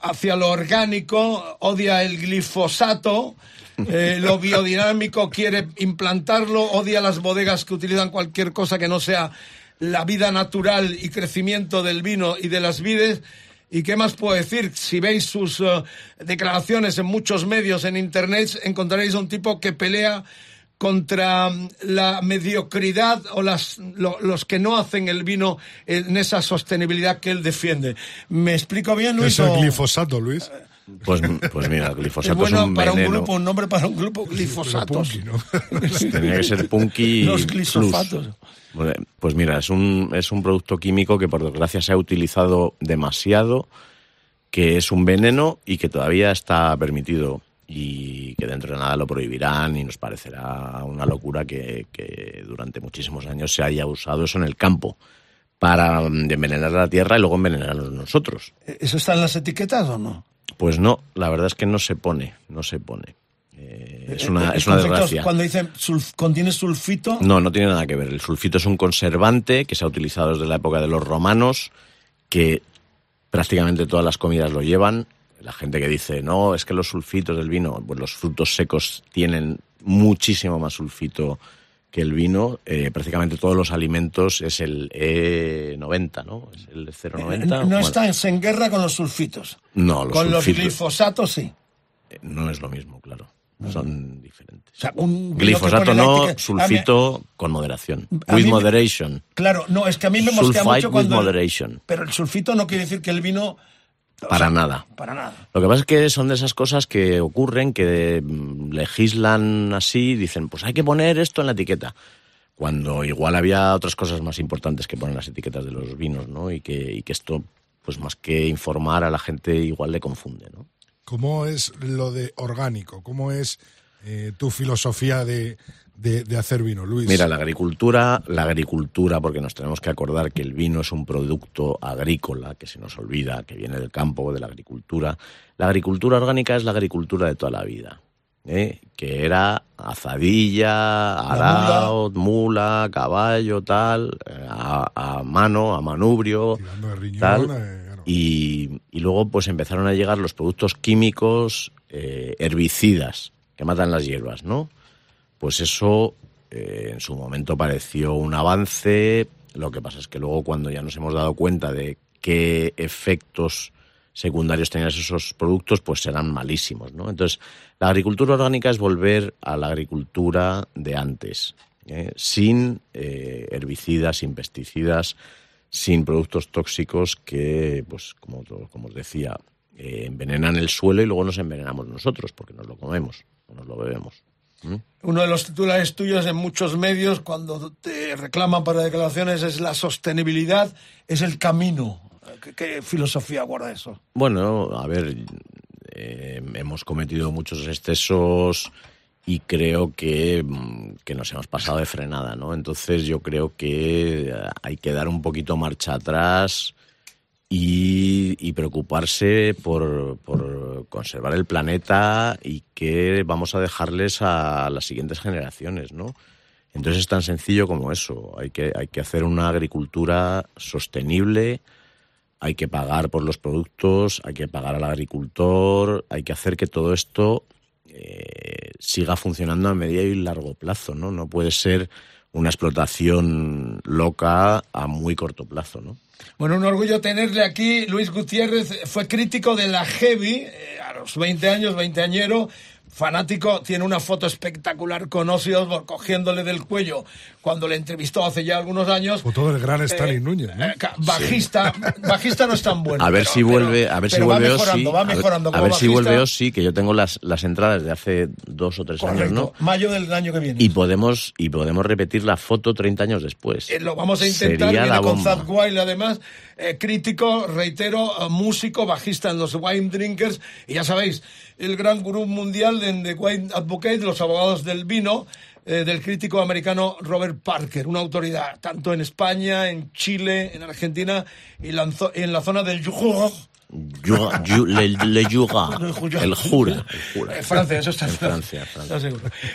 hacia lo orgánico, odia el glifosato, eh, lo biodinámico quiere implantarlo, odia las bodegas que utilizan cualquier cosa que no sea la vida natural y crecimiento del vino y de las vides. ¿Y qué más puedo decir? Si veis sus eh, declaraciones en muchos medios, en internet, encontraréis a un tipo que pelea contra mm, la mediocridad o las, lo- los que no hacen el vino en esa sostenibilidad que él defiende. ¿Me explico bien, ¿Qué Luis? es el o- glifosato, Luis? Pues, pues mira, [laughs] el es glifosato es, bueno un para un grupo, un nombre para un grupo, glifosatos. Tenía que ser punky [laughs] Los glifosatos. Pues mira, es un, es un producto químico que por desgracia se ha utilizado demasiado, que es un veneno y que todavía está permitido y que dentro de nada lo prohibirán y nos parecerá una locura que, que durante muchísimos años se haya usado eso en el campo para mm, envenenar la tierra y luego envenenarnos nosotros. ¿Eso está en las etiquetas o no? Pues no, la verdad es que no se pone, no se pone. Eh, es una, Eh, es una desgracia. Cuando dicen sulf- contiene sulfito, No, no tiene nada que ver. El sulfito es un conservante que se ha utilizado desde la época de los romanos, que prácticamente todas las comidas lo llevan. La gente que dice, no, es que los sulfitos del vino, pues los frutos secos tienen muchísimo más sulfito que el vino. Eh, prácticamente todos los alimentos es el E90, ¿no? Es el 090. Eh, no Bueno, estás en guerra con los sulfitos. No, los con los glifosatos sí. eh, no es lo mismo, claro. Son diferentes. O sea, un Glifosato no, sulfito con moderación. With mí moderation. Claro, no, es que a mí me mosquea mucho with cuando... el- moderation. pero el sulfito no quiere decir que el vino... o Para sea, nada. Para nada. Lo que pasa es que son de esas cosas que ocurren, que mm, legislan así, dicen, pues hay que poner esto en la etiqueta. Cuando igual había otras cosas más importantes que poner las etiquetas de los vinos, ¿no? Y que, y que esto, pues más que informar a la gente, igual le confunde, ¿no? ¿Cómo es lo de orgánico? ¿Cómo es eh, tu filosofía de, de- de hacer vino, Luis? Mira, la agricultura, la agricultura, porque nos tenemos que acordar que el vino es un producto agrícola, que se nos olvida, que viene del campo, de la agricultura. La agricultura orgánica es la agricultura de toda la vida, ¿eh? que era azadilla, arao, mula, caballo, tal, a, a mano, a manubrio, Tirando de riñón, tal. eh, claro. Y, y luego pues empezaron a llegar los productos químicos eh, herbicidas que matan las hierbas, ¿no? Pues eso eh, en su momento pareció un avance. Lo que pasa es que luego cuando ya nos hemos dado cuenta de qué efectos secundarios tenían esos productos, pues serán malísimos, ¿no? Entonces, la agricultura orgánica es volver a la agricultura de antes, ¿eh? sin eh, herbicidas, sin pesticidas, sin productos tóxicos que, pues, como, os decía, envenenan el suelo y luego nos envenenamos nosotros porque nos lo comemos o nos lo bebemos. ¿Mm? Uno de los titulares tuyos en muchos medios, cuando te reclaman para declaraciones, es la sostenibilidad, es el camino. ¿Qué, filosofía guarda eso? Bueno, a ver, eh, hemos cometido muchos excesos y creo que, mm, que nos hemos pasado de frenada, ¿no? Entonces yo creo que eh, hay que dar un poquito marcha atrás y, preocuparse por, por conservar el planeta y que vamos a dejarles a las siguientes generaciones, ¿no? Entonces es tan sencillo como eso. Hay que, hay que hacer una agricultura sostenible, hay que pagar por los productos, hay que pagar al agricultor, hay que hacer que todo esto eh, siga funcionando a medio y largo plazo, ¿no? No puede ser una explotación loca a muy corto plazo, ¿no? Bueno, un orgullo tenerle aquí. Luis Gutiérrez fue crítico de la Heavy eh, a los 20 años, 20 añero, fanático, tiene una foto espectacular con Ozzy Osbourne cogiéndole del cuello cuando le entrevistó hace ya algunos años. Foto del gran Stalin Núñez, ¿no? Eh, bajista, [laughs] bajista no es tan bueno. a ver pero- si pero- vuelve, a ver si vuelve mejorando, Ozzy, va a ver- mejorando a ver si vuelve Ozzy, que yo tengo las, las entradas de hace dos o tres años, Correcto, ¿no? mayo del año que viene. Y podemos, y podemos repetir la foto 30 años después. Eh, lo vamos a intentar, Sería viene la con bomba. Zad Wild además, eh, crítico, reitero, eh, músico, bajista en los Wine Drinkers, y ya sabéis, el gran gurú mundial de, de Wine Advocate, los abogados del vino, eh, del crítico americano Robert Parker, una autoridad tanto en España, en Chile, en Argentina y en la zona del Yujur, Jura- Ju- le, le jura, [laughs] el jura, el jura. Francia, eso está en Francia. Francia.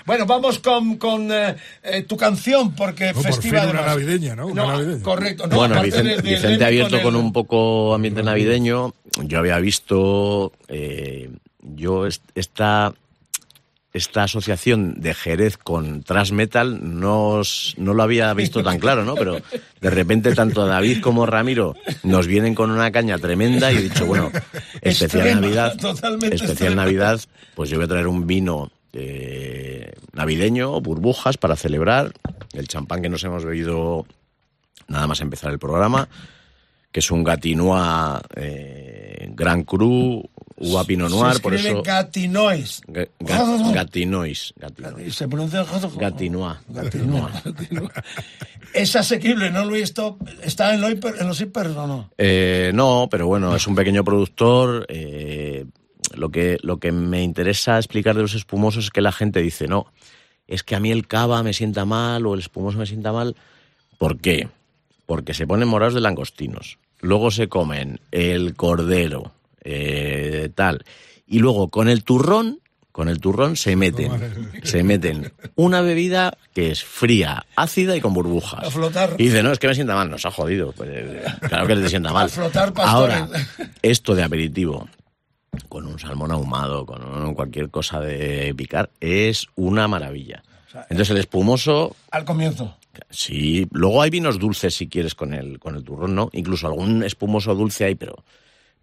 Bueno, vamos con, con eh, eh, tu canción, porque No, por festiva fin una navideña, ¿no? Una navideña. Correcto. No, bueno, Vicente, de- de Vicente Lenny ha abierto con, el- un poco ambiente navideño. Yo había visto, eh, yo est- esta, esta asociación de Jerez con Thrash Metal no, os- no lo había visto tan claro, ¿no? Pero de repente tanto David como Ramiro nos vienen con una caña tremenda y he dicho, bueno, [laughs] especial Extrema, Navidad, especial extrema. Navidad, pues yo voy a traer un vino eh, navideño, burbujas para celebrar, el champán que nos hemos bebido nada más empezar el programa, que es un Gatinois eh, Gran Cru, uva Pinot Noir, Se por eso... Gatinois. Ga- ga- [laughs] Gatinois, Gatinois. Se pronuncia Gatinois. Gatinois. [laughs] Es asequible, ¿no, Luis? Esto está en, lo hiper- en los hiper, ¿o no? Eh, no, pero bueno, es un pequeño productor. eh, lo, que, lo que me interesa explicar de los espumosos es que la gente dice, no, es que a mí el cava me sienta mal o el espumoso me sienta mal. ¿Por qué? Porque se ponen morados de langostinos. Luego se comen el cordero, eh, tal. Y luego con el turrón, con el turrón se meten, se meten una bebida que es fría, ácida y con burbujas. A flotar. Y dice, no, es que me sienta mal, nos ha jodido. Pues, eh, claro que te sienta mal. A flotar. Ahora, [laughs] esto de aperitivo, con un salmón ahumado, con un- cualquier cosa de picar, es una maravilla. Entonces el espumoso, Al comienzo. sí, luego hay vinos dulces si quieres con el, con el turrón, ¿no? Incluso algún espumoso dulce hay, pero,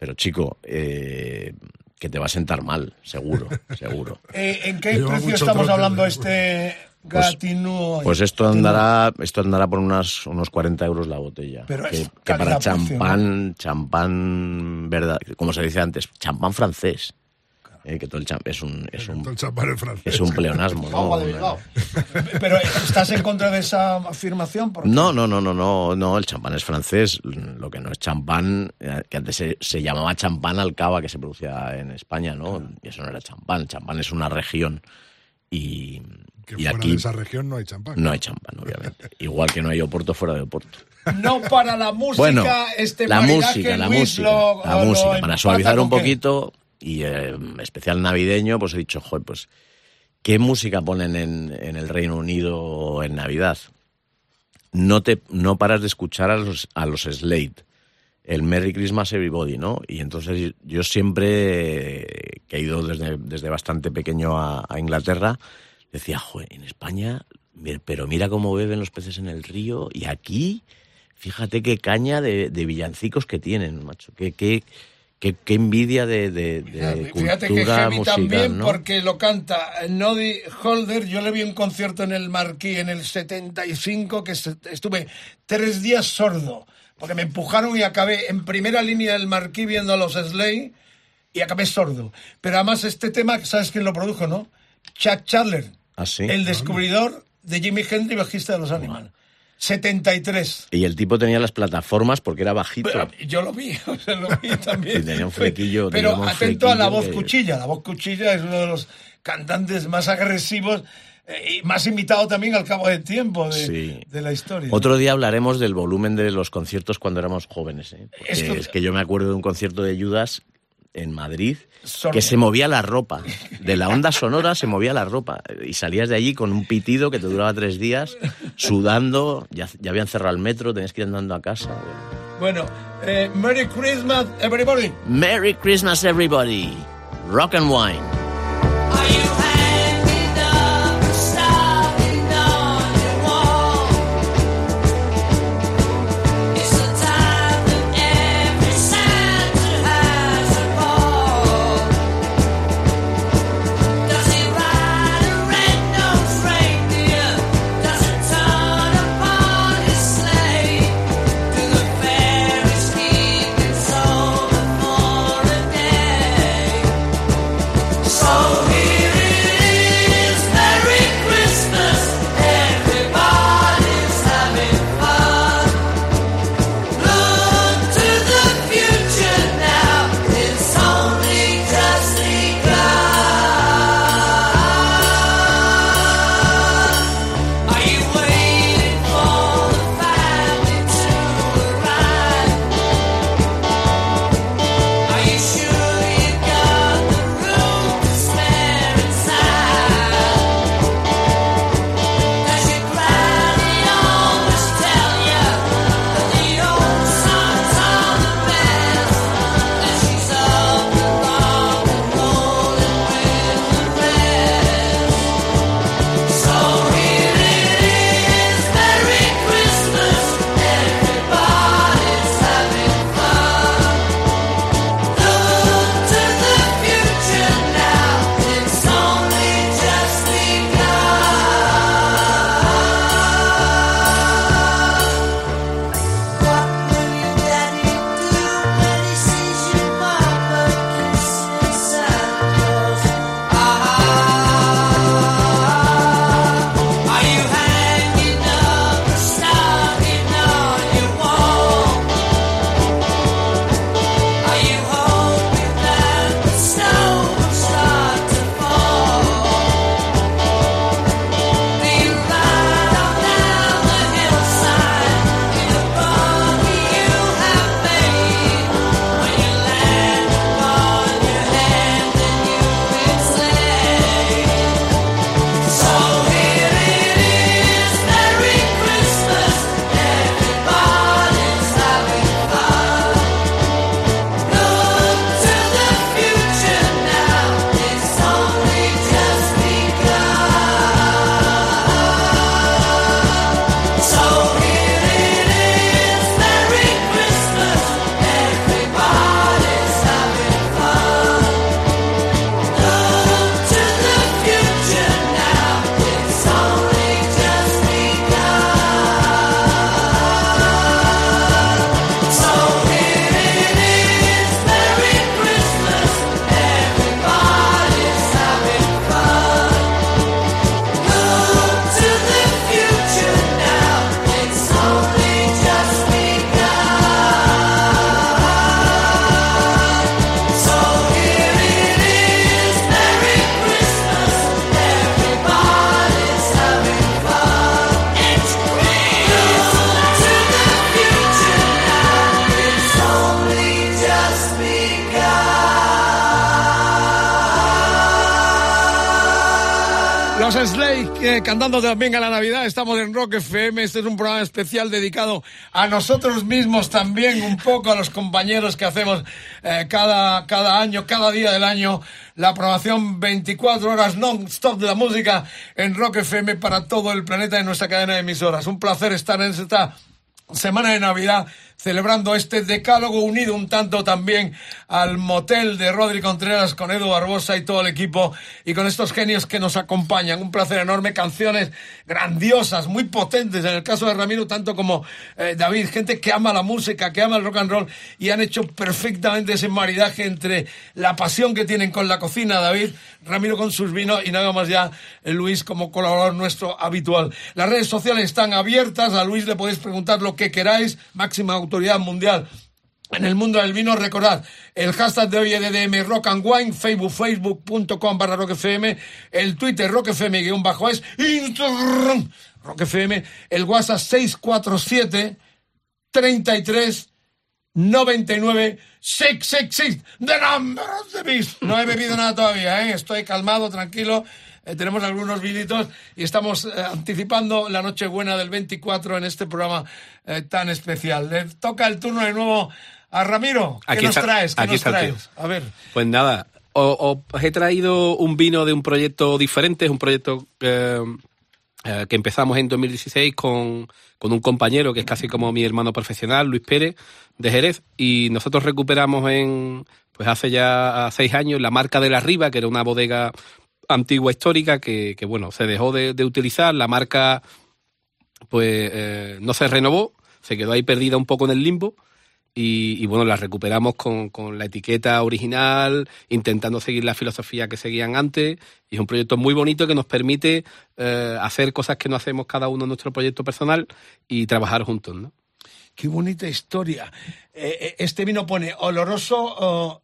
pero chico, eh, que te va a sentar mal, seguro, [laughs] seguro. Eh, ¿En qué Lleva precio estamos trote, hablando este Pues- Gatinois? Pues esto andará, esto andará por unas, unos 40 euros la botella. Pero que, es que para champán, champán, verdad, como se dice antes, champán francés. Eh, que todo el champ es un, es un, Todo el champán es francés. es un pleonasmo, ¿no? Pero ¿estás en contra de esa afirmación? Porque No, no, no, no, no, no, el champán es francés. Lo que no es champán, eh, que antes se, se llamaba champán al cava que se producía en España, ¿no? Y eso no era champán. Champán es una región. Y, Que y fuera aquí de esa región no hay champán. no hay champán, obviamente. Igual que no hay Oporto fuera de Oporto. No para la música, Bueno, este la música, la Luis, música, lo- la lo música, para suavizar un qué? poquito y eh, especial navideño, pues he dicho, joder, pues ¿qué música ponen en, en el Reino Unido en Navidad? No te no paras de escuchar a los a los Slade, el Merry Christmas Everybody, ¿no? Y entonces yo siempre eh, que he ido desde, desde bastante pequeño a, a Inglaterra decía, joder, en España, pero mira cómo beben los peces en el río y aquí Fíjate qué caña de, de villancicos que tienen, macho. Qué, qué, qué, qué envidia de, de, de Fíjate que cultura heavy musical, también ¿no? porque lo canta Noddy Holder. Yo le vi un concierto en el Marquí en el 75 que est- estuve tres días sordo porque me empujaron y acabé en primera línea del Marquí viendo a los Slay y acabé sordo. Pero además este tema, ¿sabes quién lo produjo, no? Chuck Chandler, ¿Ah, sí? el descubridor de Jimi Hendrix, bajista de los Animals. 73. Y el tipo tenía las plataformas porque era bajito. Pero yo lo vi, [laughs] o sea, lo vi [laughs] también. Y tenía un flequillo, Pero un atento a la voz que- cuchilla. La voz cuchilla es uno de los cantantes más agresivos eh, y más imitado también al cabo del tiempo de, Sí. de la historia. Otro día hablaremos del volumen de los conciertos cuando éramos jóvenes. ¿eh? Porque Esto- Es que yo me acuerdo de un concierto de Judas en Madrid que se movía la ropa. De la onda [laughs] sonora se movía la ropa. Y salías de allí con un pitido que te duraba tres días, sudando, ya, ya habían cerrado el metro, tenías que ir andando a casa. Bueno, eh, Merry Christmas, everybody. Merry Christmas, everybody. Rock and wine. También a la Navidad. Estamos en Rock FM. Este es un programa especial dedicado a nosotros mismos también, un poco a los compañeros que hacemos eh, cada, cada año, cada día del año, la programación 24 horas non-stop de la música en Rock FM para todo el planeta en nuestra cadena de emisoras. Un placer estar en esta semana de Navidad celebrando este decálogo unido un tanto también al motel de Rodri Contreras con Edu Barbosa y todo el equipo y con estos genios que nos acompañan. Un placer enorme, canciones grandiosas, muy potentes, en el caso de Ramiro tanto como eh, David, gente que ama la música, que ama el rock and roll y han hecho perfectamente ese maridaje entre la pasión que tienen con la cocina, David, Ramiro con sus vinos y nada más ya eh, Luis como colaborador nuestro habitual. Las redes sociales están abiertas, a Luis le podéis preguntar lo que queráis, máxima autoridad mundial en el mundo del vino, recordad, el hashtag de hoy es DDM Rock and Wine, Facebook, facebook.com barra Rock FM, el Twitter Rock FM guion bajo es, Instagram Rock FM, el WhatsApp 647 33 99 666 The Number of the Beast. No he bebido nada todavía, ¿eh? estoy calmado, tranquilo. Eh, tenemos algunos vinitos y estamos eh, anticipando la Nochebuena del 24 en este programa eh, tan especial. Le toca el turno de nuevo a Ramiro. ¿Qué Aquí nos está- traes? ¿Qué aquí nos traes? A ver. Pues nada, os he traído un vino de un proyecto diferente, es un proyecto que empezamos en 2016 con, con un compañero que es casi como mi hermano profesional, Luis Pérez, de Jerez, y nosotros recuperamos en, pues hace ya seis años la marca de la Riva, que era una bodega antigua histórica que, bueno, se dejó de, utilizar, la marca pues eh, no se renovó, se quedó ahí perdida un poco en el limbo y, bueno, la recuperamos con, con la etiqueta original, intentando seguir la filosofía que seguían antes y es un proyecto muy bonito que nos permite eh, hacer cosas que no hacemos cada uno en nuestro proyecto personal y trabajar juntos, ¿no? Qué bonita historia. Eh, este vino pone oloroso, oh,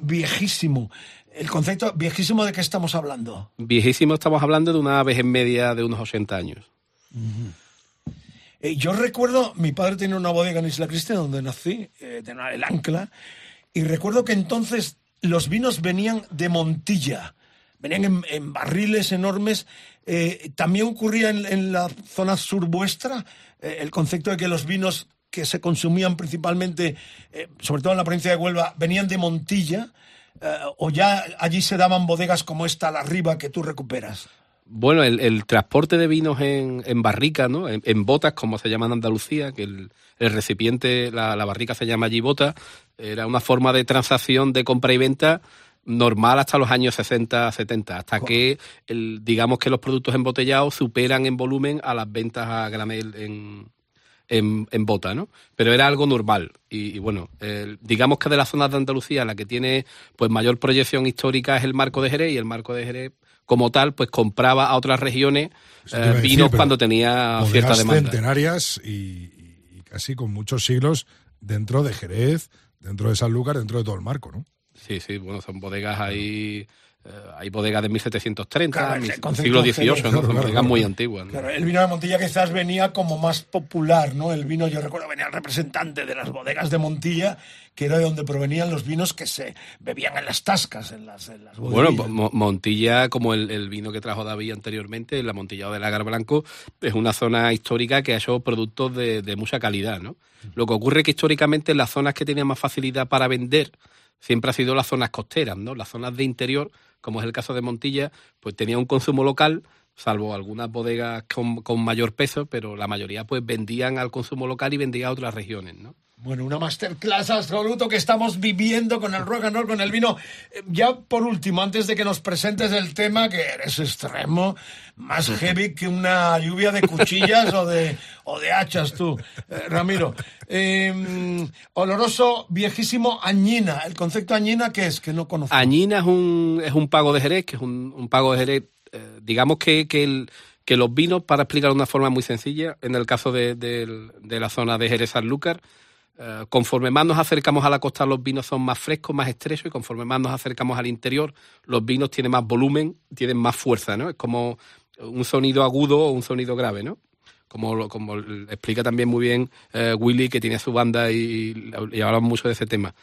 viejísimo. El concepto viejísimo de qué estamos hablando. Viejísimo, estamos hablando de una vez en media de unos 80 años. Eh, yo recuerdo, mi padre tenía una bodega en Isla Cristina donde nací, eh, tenía el ancla, y recuerdo que entonces los vinos venían de Montilla, venían en, en barriles enormes. Eh, también ocurría en, en la zona sur vuestra eh, el concepto de que los vinos que se consumían principalmente, sobre todo en la provincia de Huelva, venían de Montilla, o ya allí se daban bodegas como esta, la Riva, que tú recuperas. Bueno, el, el transporte de vinos en, en barrica, ¿no? En, en botas, como se llama en Andalucía, que el, el recipiente, la, la barrica se llama allí bota, era una forma de transacción de compra y venta normal hasta los años 60, 70, hasta que el, digamos que los productos embotellados superan en volumen a las ventas a granel en, en, en bota, ¿no? Pero era algo normal. Y, y bueno, digamos que de las zonas de Andalucía la que tiene pues mayor proyección histórica es el marco de Jerez y el marco de Jerez como tal pues compraba a otras regiones eh, vinos cuando tenía cierta demanda. centenarias y, y- y casi con muchos siglos dentro de Jerez, dentro de Sanlúcar, dentro de todo el marco, ¿no? Sí, sí, bueno, son bodegas ahí... eh, hay bodegas de 1730, Claro, mil- el siglo XVIII. ¿no? Claro, bodegas muy antiguas. el vino de Montilla quizás venía como más popular, ¿no? El vino, yo recuerdo, venía el representante de las bodegas de Montilla, que era de donde provenían los vinos que se bebían en las tascas, en las, en las Bueno. Mo- Montilla, como el, el vino que trajo David anteriormente, el amontillado del Agar Blanco, es una zona histórica que ha hecho productos de, de mucha calidad, ¿no? Lo que ocurre es que históricamente las zonas que tenían más facilidad para vender siempre ha sido las zonas costeras, ¿no? Las zonas de interior, como es el caso de Montilla, pues tenía un consumo local, salvo algunas bodegas con, mayor peso, pero la mayoría pues vendían al consumo local y vendían a otras regiones, ¿no? Bueno, una masterclass absoluto que estamos viviendo con el rock and roll, con el vino. Eh, Ya por último, antes de que nos presentes el tema, que eres extremo, más [laughs] heavy que una lluvia de cuchillas o, de, o de hachas tú, eh, Ramiro. Eh, oloroso, viejísimo, añina. El concepto añina, ¿qué es? Que no conozco. Añina es un, es un pago de Jerez, que es un, un pago de Jerez, eh, digamos que, que, el- que los vinos, para explicar de una forma muy sencilla, en el caso de, del- de la zona de Jerez Sanlúcar, eh, conforme más nos acercamos a la costa, los vinos son más frescos, más estrechos, y conforme más nos acercamos al interior, los vinos tienen más volumen, tienen más fuerza, ¿no? Es como un sonido agudo o un sonido grave, ¿no? como, como explica también muy bien eh, Willy, que tiene su banda y, y hablamos mucho de ese tema.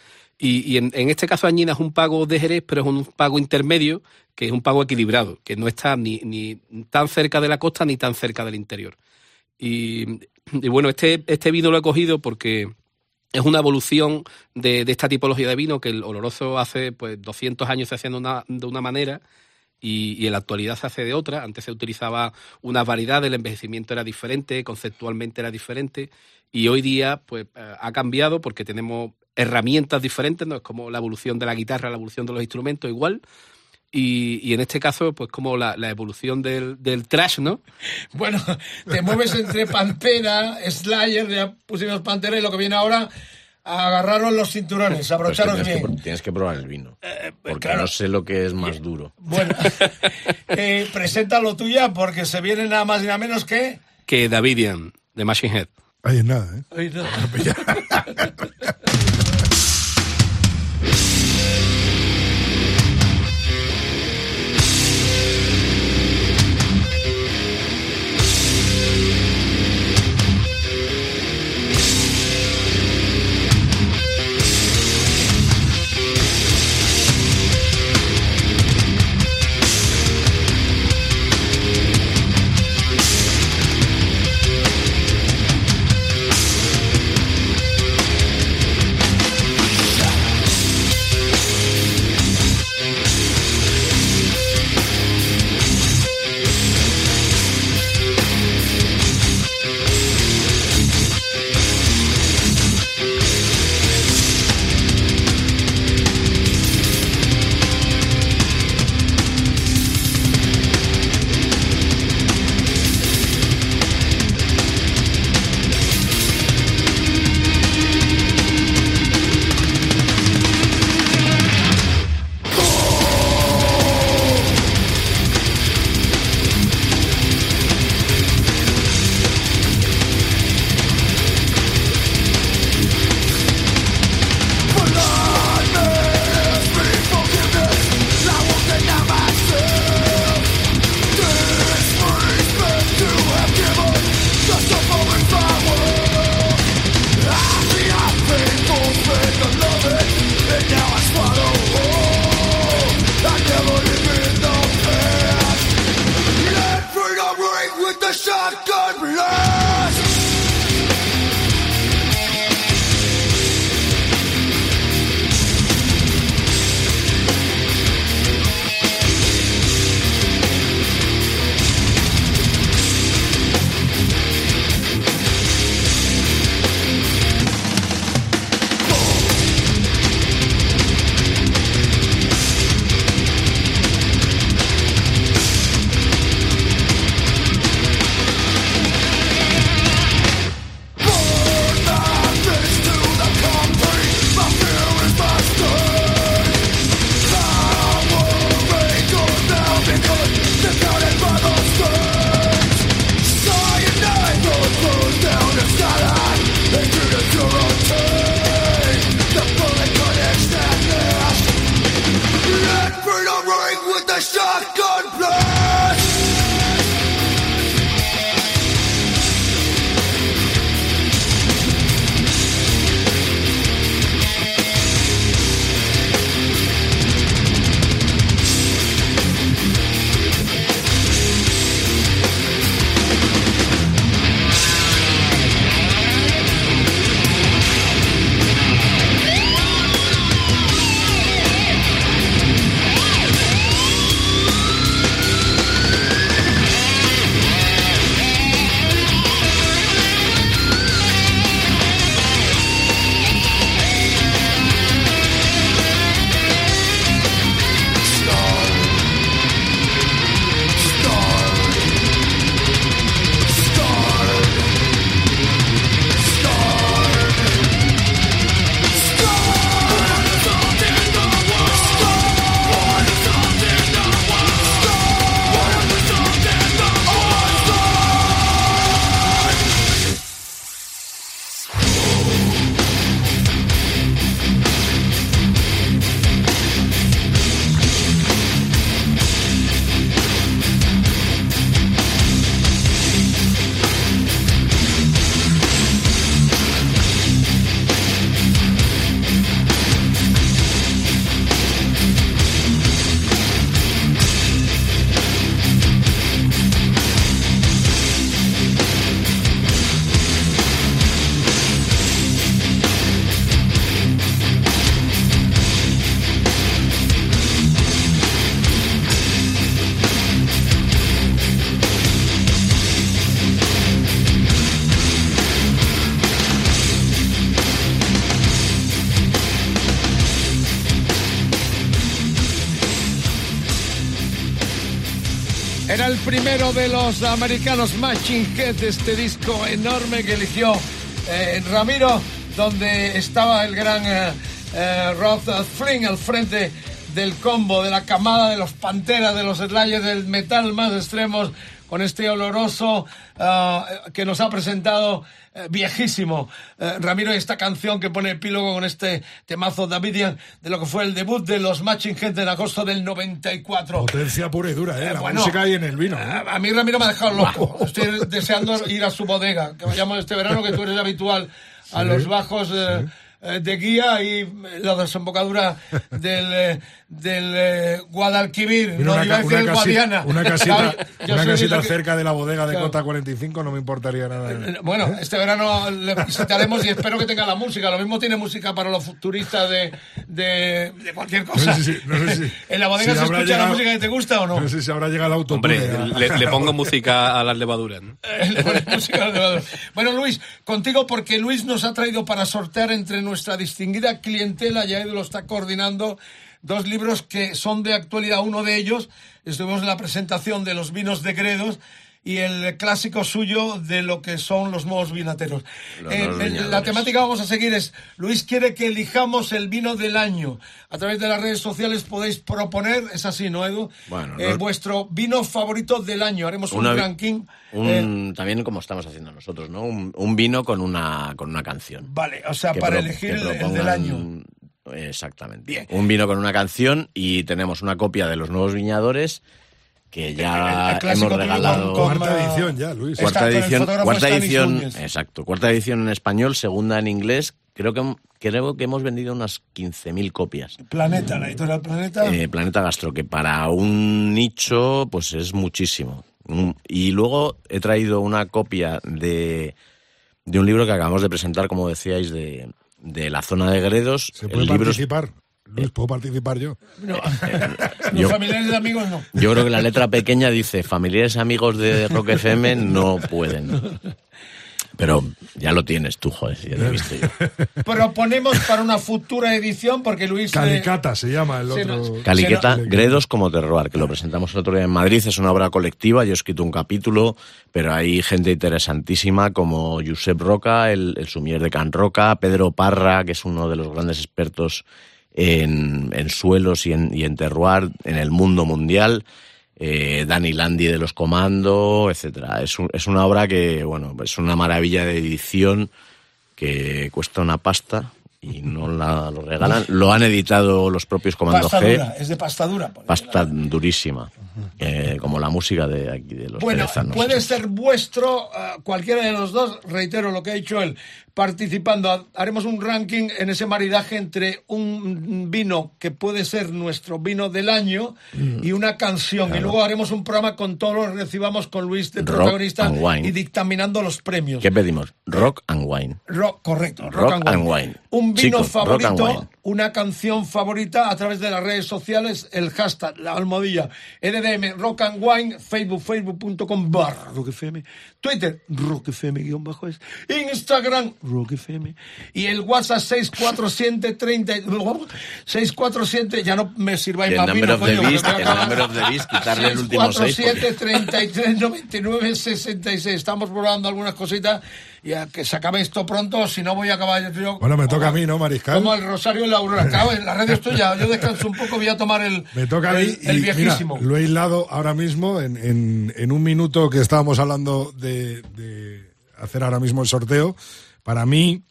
Y, en, este caso Añina es un pago de Jerez, pero es un pago intermedio, que es un pago equilibrado, que no está ni, ni tan cerca de la costa ni tan cerca del interior. Y, y bueno, este, este vino lo he cogido porque es una evolución de, de esta tipología de vino que el oloroso hace pues 200 años se hacía de una, de una manera y, y en la actualidad se hace de otra. Antes se utilizaba una variedad, el envejecimiento era diferente, conceptualmente era diferente y hoy día pues eh, ha cambiado porque tenemos herramientas diferentes, no es como la evolución de la guitarra, la evolución de los instrumentos igual. Y, y en este caso, pues como la, la evolución del, del trash, ¿no? [laughs] Bueno, te mueves entre Pantera, Slayer, ya pusimos Pantera y lo que viene ahora, agarraros los cinturones, Pero es que abrocharos tienes, que, bien. tienes que probar el vino. porque claro. no sé lo que es más duro. Bueno, [laughs] eh, presenta lo tuya porque se viene nada más y nada menos que... Que Davidian, de Machine Head. Ahí es nada, ¿eh? Ay, no. [laughs] primero de los americanos Matching Head, este disco enorme que eligió eh, Ramiro, donde estaba el gran eh, eh, Flynn al frente del combo, de la camada de los Panteras, de los Slayers, del metal más extremos, con este oloroso ah, que nos ha presentado eh, viejísimo eh, Ramiro y esta canción que pone epílogo con este temazo Davidian de lo que fue el debut de los Matching Head en agosto del 94. Potencia pura y dura, ¿eh? Eh, la bueno. música ahí en el vino. ¿eh? A a mí Ramiro me ha dejado loco. [laughs] Estoy deseando ir a su bodega, que vayamos este verano, que tú eres habitual a Sí, los bajos de guía y la desembocadura [laughs] del, eh, del eh, Guadalquivir, Mira, no una, iba a decir una el Guadiana. una casita, una casita que- cerca de la bodega de Claro. Cota 45 no me importaría nada. Bueno, este verano le visitaremos y espero que tenga la música. Lo mismo tiene música para los futuristas de, de, de cualquier cosa. No sé si- no sé si- [laughs] ¿En la bodega si se escucha la llegado- música que te gusta o no? No sé si habrá llegado el auto. Hombre, le, le pongo [laughs] música a las levaduras. ¿no? Le música al elevador. Bueno, Luis, contigo porque Luis nos ha traído para sortear entre nuestra distinguida clientela, ya lo está coordinando, dos libros que son de actualidad. Uno de ellos, estuvimos en la presentación de los vinos de Gredos y el clásico suyo de lo que son los nuevos vinateros. Los Eh, nuevos eh, la temática vamos a seguir es, Luis quiere que elijamos el vino del año. A través de las redes sociales podéis proponer, es así, ¿no, Edu? Bueno, Eh, vuestro vino favorito del año. Haremos un ranking. Un- eh, también como estamos haciendo nosotros, ¿no? Un, un vino con una, con una canción. Vale, o sea, para elegir el, el del año. Exactamente. Un vino con una canción y tenemos una copia de los nuevos viñadores que ya El- el hemos regalado. con- con, Cuarta edición ya, Luis. Cuarta el edición, fotógrafo cuarta Stanis edición, Núñez. exacto. Cuarta edición en español, segunda en inglés. Creo que creo que hemos vendido unas 15.000 copias. Planeta, la editorial Planeta. Eh, Planeta Gastro, que para un nicho, pues es muchísimo. Mm, Y luego he traído una copia de, de un libro que acabamos de presentar, como decíais, de, de la zona de Gredos. ¿Se El puede libro es- participar? Luis, ¿puedo participar yo? No, [laughs] yo- los familiares de amigos no. Yo creo que la letra pequeña dice familiares amigos de Rock FM no pueden. Pero ya lo tienes tú, joder, ya lo he visto yo. Proponemos para una futura edición, porque Luis. eh, Calicata se llama el se otro. Caliqueta, se nos- Gredos como Terroir, que lo presentamos el otro día en Madrid. Es una obra colectiva, yo he escrito un capítulo, pero hay gente interesantísima como Josep Roca, el, el sumier de Can Roca, Pedro Parra, que es uno de los grandes expertos en, en suelos y en, y en terroir en el mundo mundial. eh, Dani Landi de los Comando, etcétera. Es, un- es una obra que, bueno, es una maravilla de edición que cuesta una pasta y no la lo regalan. Lo han editado los propios Comando Pasta G. dura, es de pasta dura. Pasta durísima. eh, como la música de aquí de los Bueno, puede ser vuestro, ah, cualquiera de los dos, reitero lo que ha dicho él, participando. Ha- Haremos un ranking en ese maridaje entre un vino que puede ser nuestro vino del año y una canción. Y luego haremos un programa con todos los recibamos con Luis de protagonista y dictaminando los premios. ¿Qué pedimos? Rock and wine. Rock, correcto. Rock and wine. Un vino Chicos, favorito, una canción favorita a través de las redes sociales, el hashtag, la almohadilla, NDM, Rock and Wine, Facebook, facebook.com barra Rock FM, Twitter, Rock FM guion bajo es, Instagram, Rock FM, y el WhatsApp 647 30, 647, ya no me sirváis Y el más vino, coño, beast, el number of the beast, quitarle el último seis, 647 33 99 66. Estamos probando algunas cositas y a que se acabe esto pronto, si no voy a acabar yo. Bueno, me toca a mí, ¿no, Mariscal? Como el Rosario y la Aurora. Claro, en la radio es tuya. Yo descanso un poco, voy a tomar el, Me toca a mí. el, el y, mira, viejísimo. lo he hilado ahora mismo en, en- en un minuto que estábamos hablando de, de hacer ahora mismo el sorteo. Para mí,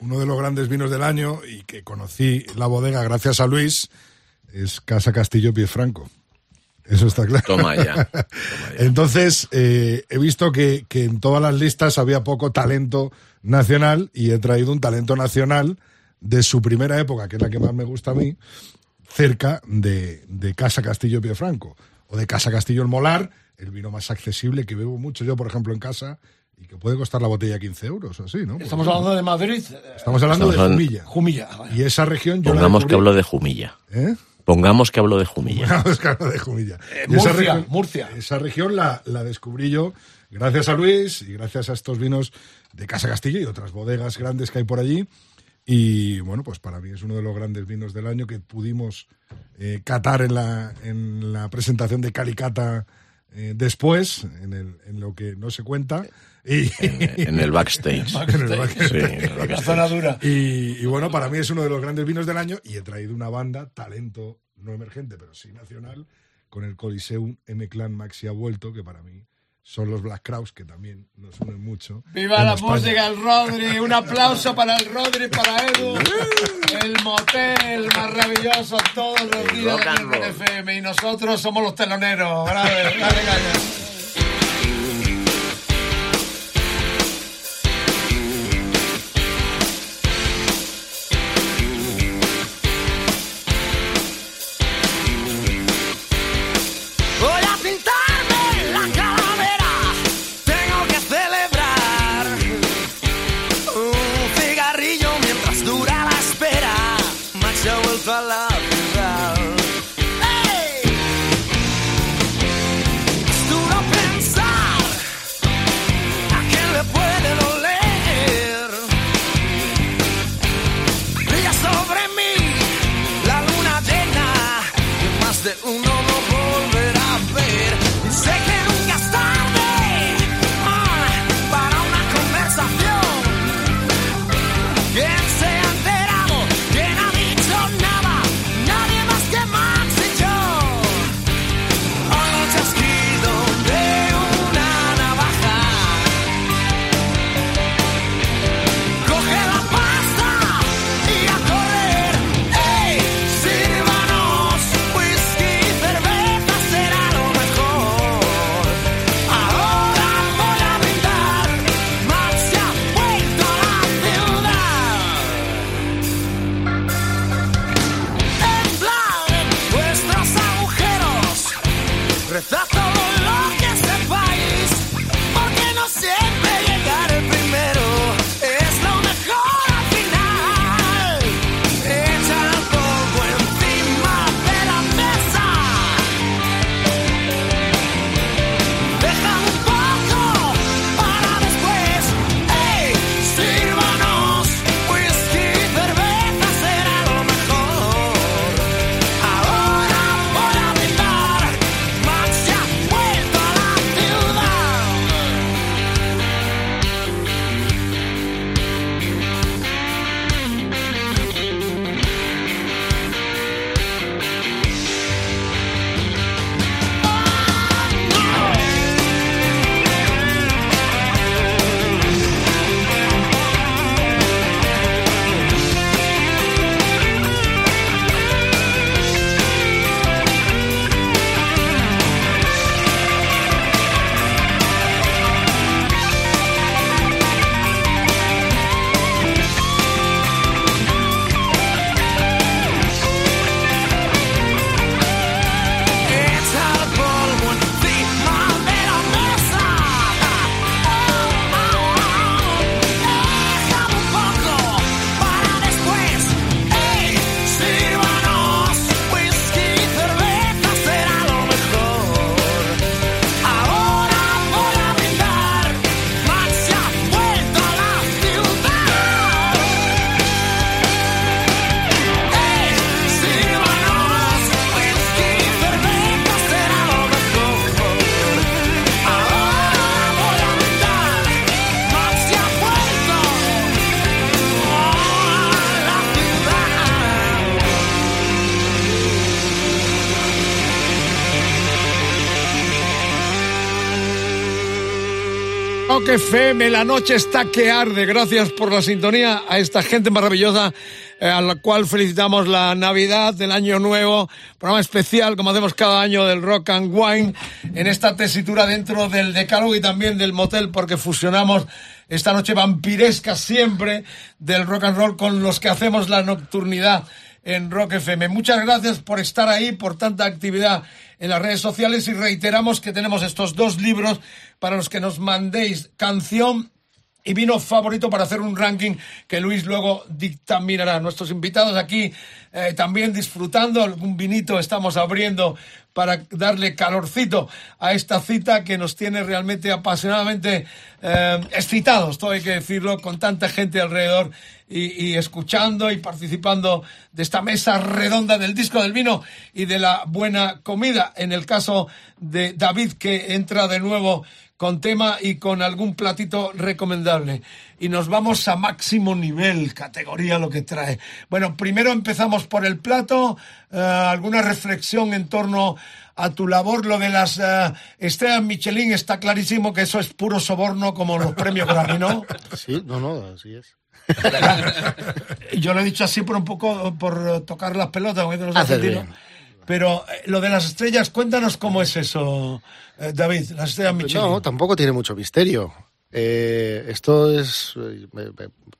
uno de los grandes vinos del año y que conocí la bodega gracias a Luis es Casa Castillo Piefranco. Eso está claro. [laughs] Toma ya. Entonces, eh, he visto que, que en todas las listas había poco talento nacional y he traído un talento nacional de su primera época, que es la que más me gusta a mí, cerca de, de Casa Castillo Piefranco o de Casa Castillo El Molar, el vino más accesible que bebo mucho yo, por ejemplo, en casa y que puede costar la botella 15 euros, así, ¿no? Estamos hablando de Madrid. Estamos hablando Estamos de Jumilla. Jumilla. vale. Y esa región yo Pongamos la que hablo de Jumilla. ¿Eh? Pongamos que hablo de Jumilla. Pongamos que hablo de Jumilla. Eh, Y esa Murcia, región- Murcia. Esa región la, la descubrí yo gracias a Luis y gracias a estos vinos de Casa Castillo y otras bodegas grandes que hay por allí. Y bueno, pues para mí es uno de los grandes vinos del año que pudimos eh, catar en la, en la presentación de Calicata eh, después, en, el, en lo que no se cuenta. Y, En [laughs] el backstage. En el backstage. Sí, en el backstage. La zona dura. Y, y bueno, para mí es uno de los grandes vinos del año y he traído una banda, talento no emergente, pero sí nacional, con el Coliseum M-Clan Maxi ha vuelto, que para mí son los Black Crowes, que también nos unen mucho. Viva la España. música, el Rodri. Un aplauso para el Rodri, para Edu. El motel maravilloso todos los días roll. FM. Y nosotros somos los teloneros. Dale, dale Rock FM, la noche está que arde. Gracias por la sintonía a esta gente maravillosa eh, a la cual felicitamos la Navidad del Año Nuevo, programa especial como hacemos cada año del Rock and Wine en esta tesitura dentro del Decálogo y también del motel porque fusionamos esta noche vampiresca siempre del rock and roll con los que hacemos la nocturnidad en Rock FM. Muchas gracias por estar ahí, por tanta actividad en las redes sociales y reiteramos que tenemos estos dos libros para los que nos mandéis canción y vino favorito para hacer un ranking que Luis luego dictaminará. Nuestros invitados aquí eh, también disfrutando, algún vinito estamos abriendo para darle calorcito a esta cita que nos tiene realmente apasionadamente eh, excitados, todo hay que decirlo, con tanta gente alrededor y, y escuchando y participando de esta mesa redonda del disco del vino y de la buena comida. En el caso de David, que entra de nuevo con tema y con algún platito recomendable. Y nos vamos a máximo nivel, categoría lo que trae. Bueno, primero empezamos por el plato, eh, alguna reflexión en torno a tu labor, lo de las eh, estrellas Michelin, está clarísimo que eso es puro soborno como los premios Grammy, ¿no? [laughs] Sí, no, no, así es. [laughs] Yo lo he dicho así por un poco por tocar las pelotas, los argentinos. Pero eh, lo de las estrellas, cuéntanos cómo es eso, eh, David, las estrellas Michelin. No, tampoco tiene mucho misterio. Eh, esto es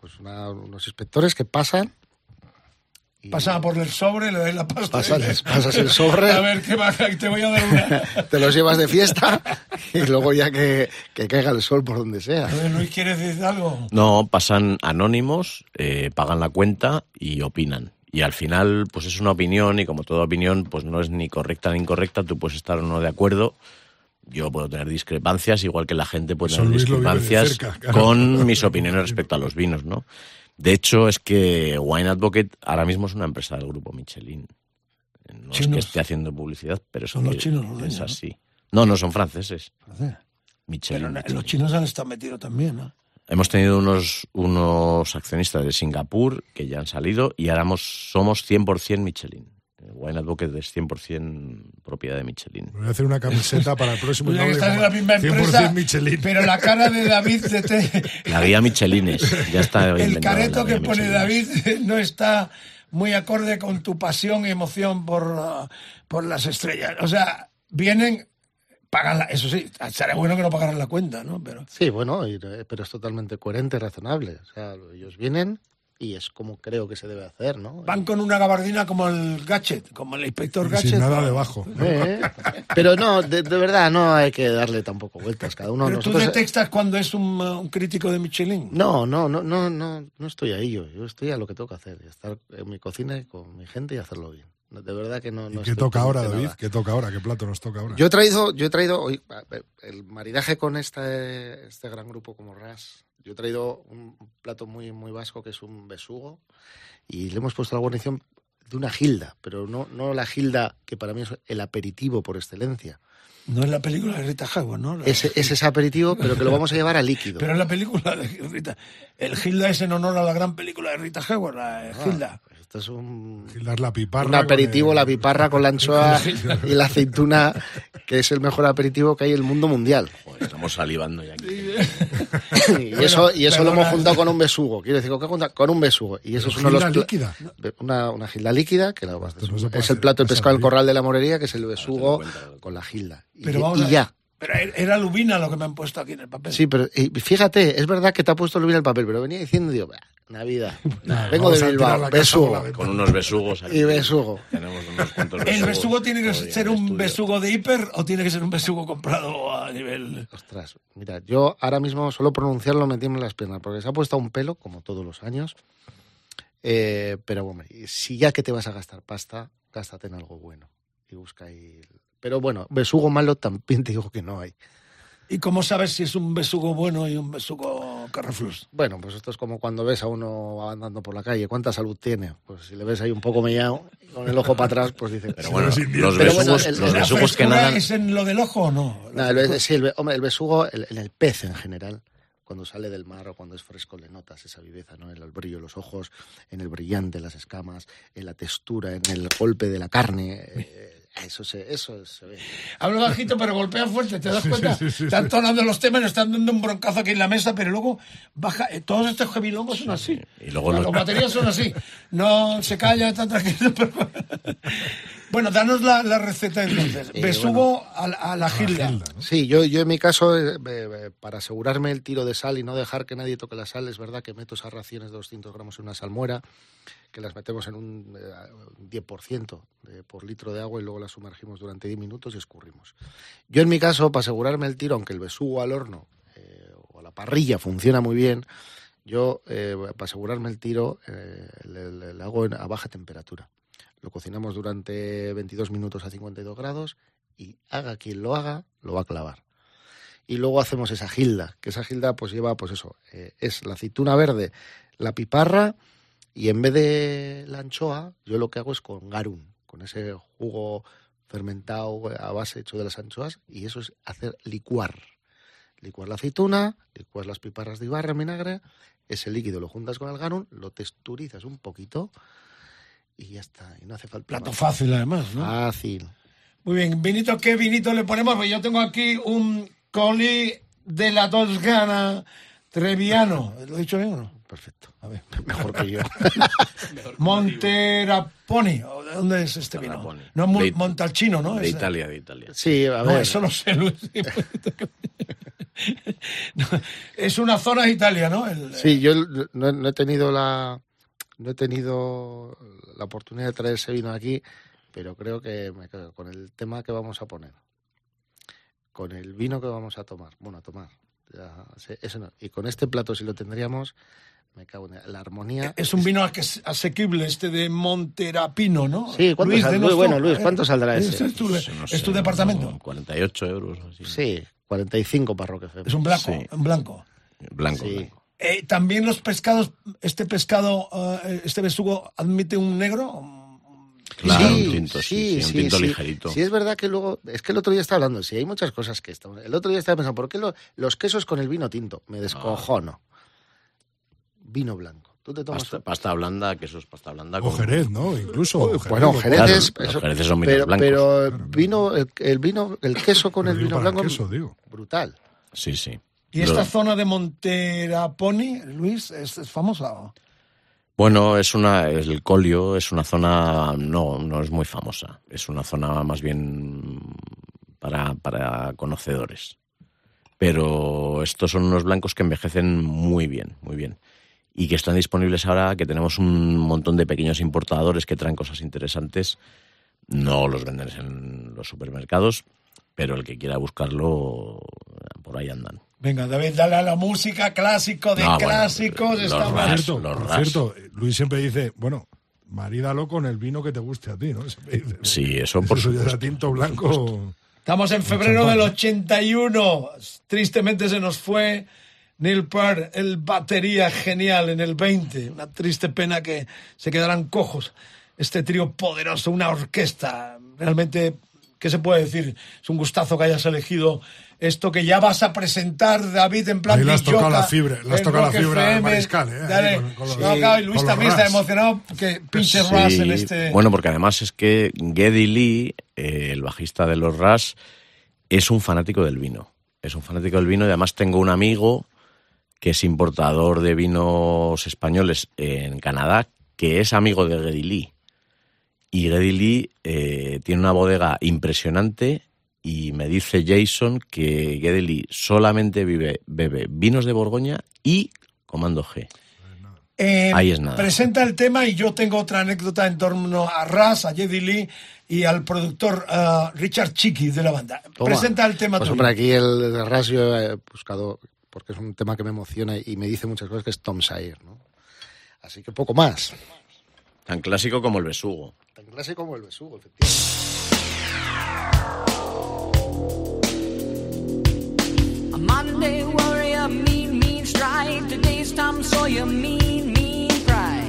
pues una- unos inspectores que pasan. Pasa por el sobre, le doy la pasta. Pasas- pasas el sobre. [laughs] A ver, ¿qué va? Te voy a dar una. [laughs] Te los llevas de fiesta y luego ya que, que caiga el sol por donde sea. A ver, Luis, ¿quieres decir algo? No, pasan anónimos, eh, pagan la cuenta y opinan. Y al final, pues es una opinión y como toda opinión, pues no es ni correcta ni incorrecta. Tú puedes estar o no de acuerdo. Yo puedo tener discrepancias, igual que la gente puede tener Luis discrepancias cerca, claro. con [laughs] mis opiniones respecto a los vinos, ¿no? De hecho, es que Wine Advocate ahora mismo es una empresa del grupo Michelin. No es que esté haciendo publicidad, pero Son los chinos los es dueños, así. No, no, son franceses. Pero Michelin. na- los chinos han estado metidos también, ¿no? Hemos tenido unos, unos accionistas de Singapur que ya han salido y ahora somos 100% Michelin. Wine Advocate es 100% propiedad de Michelin. Voy a hacer una camiseta para el próximo. [laughs] Ya que estás en la misma 100% empresa, Michelin. pero la cara de David, de te- [laughs] La guía Michelines, ya está. el careto que pone Michelines. David no está muy acorde con tu pasión y emoción por, uh, por las estrellas. O sea, vienen, pagan la, eso sí, sería bueno que no pagaran la cuenta, ¿no? Pero Sí, bueno, y, eh, pero es totalmente coherente, razonable. O sea, ellos vienen y es como creo que se debe hacer, ¿no? van con una gabardina como el Gadget, como el inspector Y Gadget. sin nada debajo. Eh, Pero no, de, de verdad, no hay que darle tampoco vueltas. Cada uno Pero tú nosotros- detectas cuando es un, uh, un crítico de Michelin. No, no, no, no, no, no estoy ahí yo. Yo estoy a lo que tengo que hacer, estar en mi cocina y con mi gente y hacerlo bien. De verdad que no. ¿Y qué toca ahora, David? nada. ¿Qué toca ahora? ¿Qué plato nos toca ahora? Yo he traído, yo he traído hoy el maridaje con este, este gran grupo como Ras. Yo he traído un plato muy, muy vasco que es un besugo y le hemos puesto la guarnición de una gilda, pero no, no la gilda que para mí es el aperitivo por excelencia. No es la película de Rita Hayworth, ¿no? La- Es, es ese aperitivo, pero que lo vamos a llevar a líquido. Pero es la película de Rita. El Gilda es en honor a la gran película de Rita Hayworth, la Ah, Gilda. Esto es un, Gildar la piparra. un aperitivo, el- la piparra con la anchoa [laughs] y la aceituna, que es el mejor aperitivo que hay en el mundo mundial. Joder, estamos salivando ya. aquí. [laughs] Y eso, y eso lo hemos juntado con un besugo. Quiero decir, ¿con qué junta? Con un besugo. Y eso es uno de los. Líquida. Una, una gilda líquida, que la- no puede es el plato de pescado del corral de la morería, que es el besugo con la gilda. Y, Pero vamos y a ya. Pero era lubina lo que me han puesto aquí en el papel. Sí, pero fíjate, es verdad que te ha puesto el el papel, pero venía diciendo, digo, "Bah, Navidad. [laughs] Nah, Vengo de Bilbao, besugo. Con unos besugos. aquí. Y besugo. Tenemos unos cuantos ¿El besugo tiene que ser un estudio. besugo de hiper o tiene que ser un besugo comprado a nivel... Ostras, mira, yo ahora mismo solo pronunciarlo me tiemblan las piernas, porque se ha puesto a un pelo, como todos los años. Eh, pero bueno, si ya que te vas a gastar pasta, gástate en algo bueno. Y busca ahí. Pero bueno, besugo malo también te digo que no hay. ¿Y cómo sabes si es un besugo bueno y un besugo carreflus? Bueno, pues esto es como cuando ves a uno andando por la calle. ¿Cuánta salud tiene? Pues si le ves ahí un poco mellado, con el ojo para atrás, pues dices. Pero bueno, los Pero bueno, besugos, el- los besugos que ¿La nadan. ¿Es en lo del ojo o no? No, el, sí, el, hombre, el besugo, el, el- el pez en general, cuando sale del mar o cuando es fresco, le notas esa viveza, ¿no? En el brillo de los ojos, en el brillante de las escamas, en la textura, en el golpe de la carne. eh, eso se, eso se ve. Hablo bajito, pero golpea fuerte, ¿te das [laughs] cuenta? sí, sí, sí, están sí. tonando los temas, nos están dando un broncazo aquí en la mesa, pero luego baja. eh, Todos estos hebilongos son así. Y luego los... los- baterías son así. No se calla, tan tranquilo. pero- [laughs] bueno, danos la, la receta entonces. Eh, Besugo a, la- a la gilda. Sí, yo, yo en mi caso, eh, eh, para asegurarme el tiro de sal y no dejar que nadie toque la sal, es verdad que meto esas raciones de 200 gramos en una salmuera, que las metemos en un eh, un 10% de- por litro de agua y luego las sumergimos durante 10 minutos y escurrimos. Yo en mi caso, para asegurarme el tiro, aunque el besugo al horno o a la parrilla funciona muy bien, yo, eh, para asegurarme el tiro, le, le- le hago a baja temperatura. Lo cocinamos durante 22 minutos a 52 grados y haga quien lo haga, lo va a clavar. Y luego hacemos esa gilda, que esa gilda pues lleva, pues eso, eh, es la aceituna verde, la piparra y en vez de la anchoa, yo lo que hago es con garum, con ese jugo fermentado a base hecho de las anchoas y eso es hacer licuar. Licuar la aceituna, licuar las piparras de ibarra en vinagre, ese líquido lo juntas con el garum, lo texturizas un poquito y ya está. Y no hace falta Plato más. fácil, además, ¿no? Fácil. Muy bien, vinito, ¿qué vinito le ponemos? Pues yo tengo aquí un Coli de la Toscana Treviano. ¿Lo he dicho bien o no? Perfecto. A ver. [laughs] [laughs] Mejor que yo. Monteraponi. ¿De dónde es este vino? Monteraponi. No, De- Montalcino, ¿no? De Es- Italia, de Italia. Sí, a No, ver. eso no sé, Luis. [laughs] No, es una zona de Italia, ¿no? El- Sí, yo no, no he tenido la no he tenido la oportunidad de traer ese vino aquí, pero creo que me quedo con el tema que vamos a poner, con el vino que vamos a tomar, bueno, a tomar, ya, eso no. y con este plato si lo tendríamos, me cago en la armonía. Es un vino ase- asequible este de Monterapino, ¿no? Sí, ¿cuánto sal- denos bueno, Luis, eh, ¿cuánto saldrá ¿Es, ese? es tu, no es sé, tu departamento? como 48 euros. o así. Sí, 45 para. Es un blanco, Sí. un blanco. Blanco, Sí. blanco. Eh, También los pescados, este pescado, eh, este besugo, admite un negro. Claro, Sí, un tinto, sí, sí, un tinto sí. ligerito. Sí, es verdad que luego, es que el otro día estaba hablando, sí, hay muchas cosas que estamos. El otro día estaba pensando, ¿por qué lo- los quesos con el vino tinto? Me descojono. Vino blanco. Tú te tomas. Pasta, pasta blanda, queso es pasta blanda. O con- Jerez, ¿no? Incluso. Jerez, bueno, Jerez Claro, es. los eso- jereces son vinos pero, blancos. pero el vino, el, el vino, el queso con Pero el vino blanco. queso, digo. Brutal. Sí, sí. ¿Y esta zona de Monteraponi, Luis, es, es famosa? Bueno, es una, el Colio es una zona, no, no es muy famosa. Es una zona más bien para, para conocedores. Pero estos son unos blancos que envejecen muy bien, muy bien. Y que están disponibles ahora, que tenemos un montón de pequeños importadores que traen cosas interesantes. No los venden en los supermercados, pero el que quiera buscarlo, por ahí andan. Venga, David, dale a la música, clásico de No, bueno, clásicos. los estamos- Por ras. cierto, los por ras. cierto, Luis siempre dice, bueno, marídalo con el vino que te guste a ti, ¿no? [laughs] Siempre dice, Sí, eso por eso ya supuesto. tinto blanco. Estamos en febrero del 81. Tristemente se nos fue Neil Peart, el batería genial en el 20. Una triste pena que se quedaran cojos. Este trío poderoso, una orquesta. Realmente, ¿qué se puede decir? Es un gustazo que hayas elegido esto que ya vas a presentar, David, en plan Ahí le has tocado la fibra, le has tocado la fibra mariscal, ¿eh? Dale. con- con los- No, claro, y Luis con también está ras. emocionado que pinche Sí, Ras en este... Bueno, porque además es que Geddy Lee, eh, el bajista de los Rush, es un fanático del vino. Es un fanático del vino y además tengo un amigo que es importador de vinos españoles en Canadá, que es amigo de Geddy Lee. Y Geddy Lee eh, tiene una bodega impresionante y me dice Jason que Geddy Lee solamente vive, bebe vinos de Borgoña y Comando G. Eh, Ahí es nada. Presenta el tema y yo tengo otra anécdota en torno a Ras, a Jedi Lee y al productor ah, Richard Chicky de la banda. Toma. Presenta el tema Pues tuyo. hombre, aquí el de Ras yo he buscado, porque es un tema que me emociona y me dice muchas cosas, que es Tom Sawyer, ¿no? Así que poco más. Tan clásico como el besugo. Clásico como el besugo, efectivamente. A Monday warrior, mean, mean stride. Today's Tom Sawyer, mean, mean pride.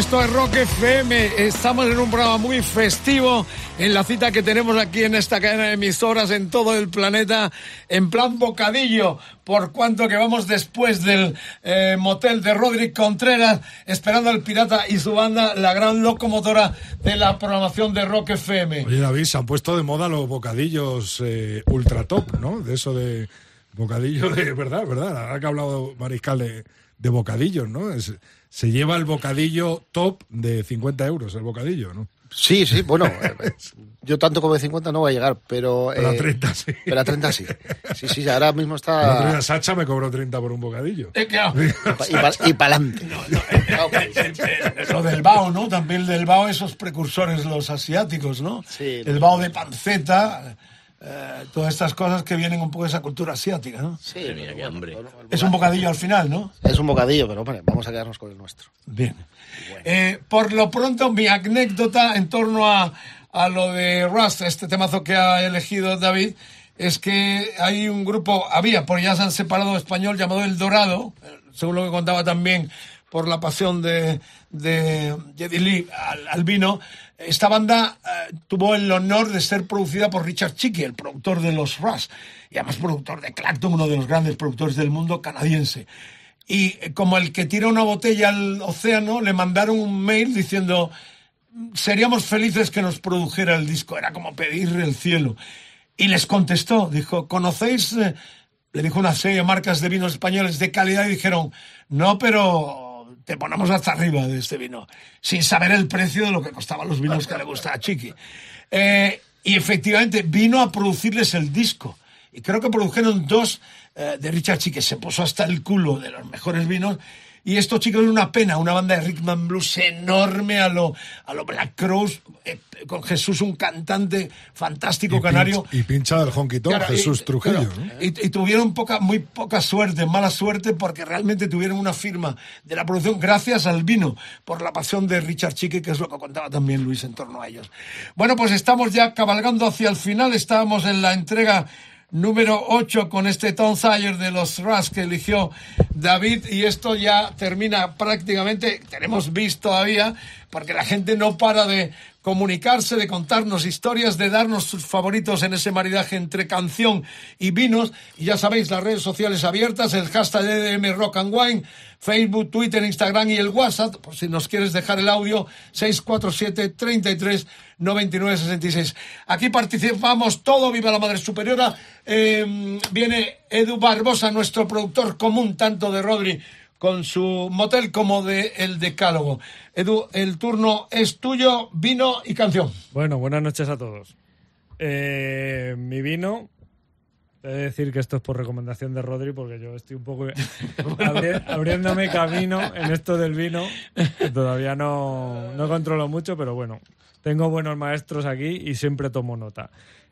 Esto es Rock FM. Estamos en un programa muy festivo en la cita que tenemos aquí en esta cadena de emisoras en todo el planeta, en plan bocadillo, por cuanto que vamos después del eh, motel de Roderick Contreras, esperando al pirata y su banda, la gran locomotora de la programación de Rock FM. Oye, David, se han puesto de moda los bocadillos eh, ultra top, ¿no? De eso de bocadillo de [laughs] verdad, verdad. Ahora que ha hablado Mariscal de, de bocadillos, ¿no? Es- se lleva el bocadillo top de 50 euros, el bocadillo, ¿no? Sí, sí, bueno, eh, yo tanto como de 50 no voy a llegar, pero... Pero a eh, 30 sí. Pero a 30 sí. Sí, sí, ahora mismo El está... día Sacha me cobró 30 por un bocadillo. Eh, claro. [laughs] Y para adelante. Lo del bao, ¿no? También del bao, esos precursores, los asiáticos, ¿no? Sí, El bao de panceta, eh, todas estas cosas que vienen un poco de esa cultura asiática, ¿no? Sí, Mira, qué hambre. Es un bocadillo al final, ¿no? Es un bocadillo, pero hombre, vamos a quedarnos con el nuestro. Bien. Eh, por lo pronto, mi anécdota en torno a, a lo de Rust, este temazo que ha elegido David, es que hay un grupo, había, porque ya se han separado español, llamado El Dorado, eh, según lo que contaba también por la pasión de, de Jedi Lee al, vino. Esta banda eh, tuvo el honor de ser producida por Richard Chicky, el productor de los Rust, y además productor de Clapton, uno de los grandes productores del mundo canadiense. Y eh, como el que tira una botella al océano, le mandaron un mail diciendo seríamos felices que nos produjera el disco. Era como pedirle el cielo. Y les contestó, dijo, ¿conocéis? eh?" Le dijo una serie de marcas de vinos españoles de calidad y dijeron, no, pero te ponemos hasta arriba de este vino, sin saber el precio de lo que costaban los vinos que le gustaba a Chiqui. Eh, y efectivamente vino a producirles el disco. Y creo que produjeron dos eh, de Richard Chiqui, se puso hasta el culo de los mejores vinos. Y estos chicos es una pena, una banda de and blues enorme a lo, a lo Black Crowes, eh, con Jesús, un cantante fantástico Y canario. y pincha del honky tonk, Claro, y- Jesús Trujillo. y, y tuvieron poca, muy poca suerte, mala suerte, porque realmente tuvieron una firma de la producción gracias al vino, por la pasión de Richard Chique, que es lo que contaba también Luis en torno a ellos. Bueno, pues estamos ya cabalgando hacia el final, estábamos en la entrega número 8 con este Tom Sawyer de los Rush que eligió David y esto ya termina prácticamente, tenemos visto todavía, porque la gente no para de comunicarse, de contarnos historias, de darnos sus favoritos en ese maridaje entre canción y vinos. Y ya sabéis, las redes sociales abiertas, el hashtag EDM Rock and Wine, Facebook, Twitter, Instagram y el WhatsApp, por si nos quieres dejar el audio, 647 33 99 66. Aquí participamos todo, viva la Madre Superiora. Eh, viene Edu Barbosa, nuestro productor común, tanto de Rodri con su motel como de El Decálogo. Edu, el turno es tuyo, vino y canción. Bueno, buenas noches a todos. Eh, mi vino, he de decir que esto es por recomendación de Rodri, porque yo estoy un poco [laughs] [laughs] abri- abriéndome camino en esto del vino, que todavía no, no controlo mucho, pero bueno, tengo buenos maestros aquí y siempre tomo nota.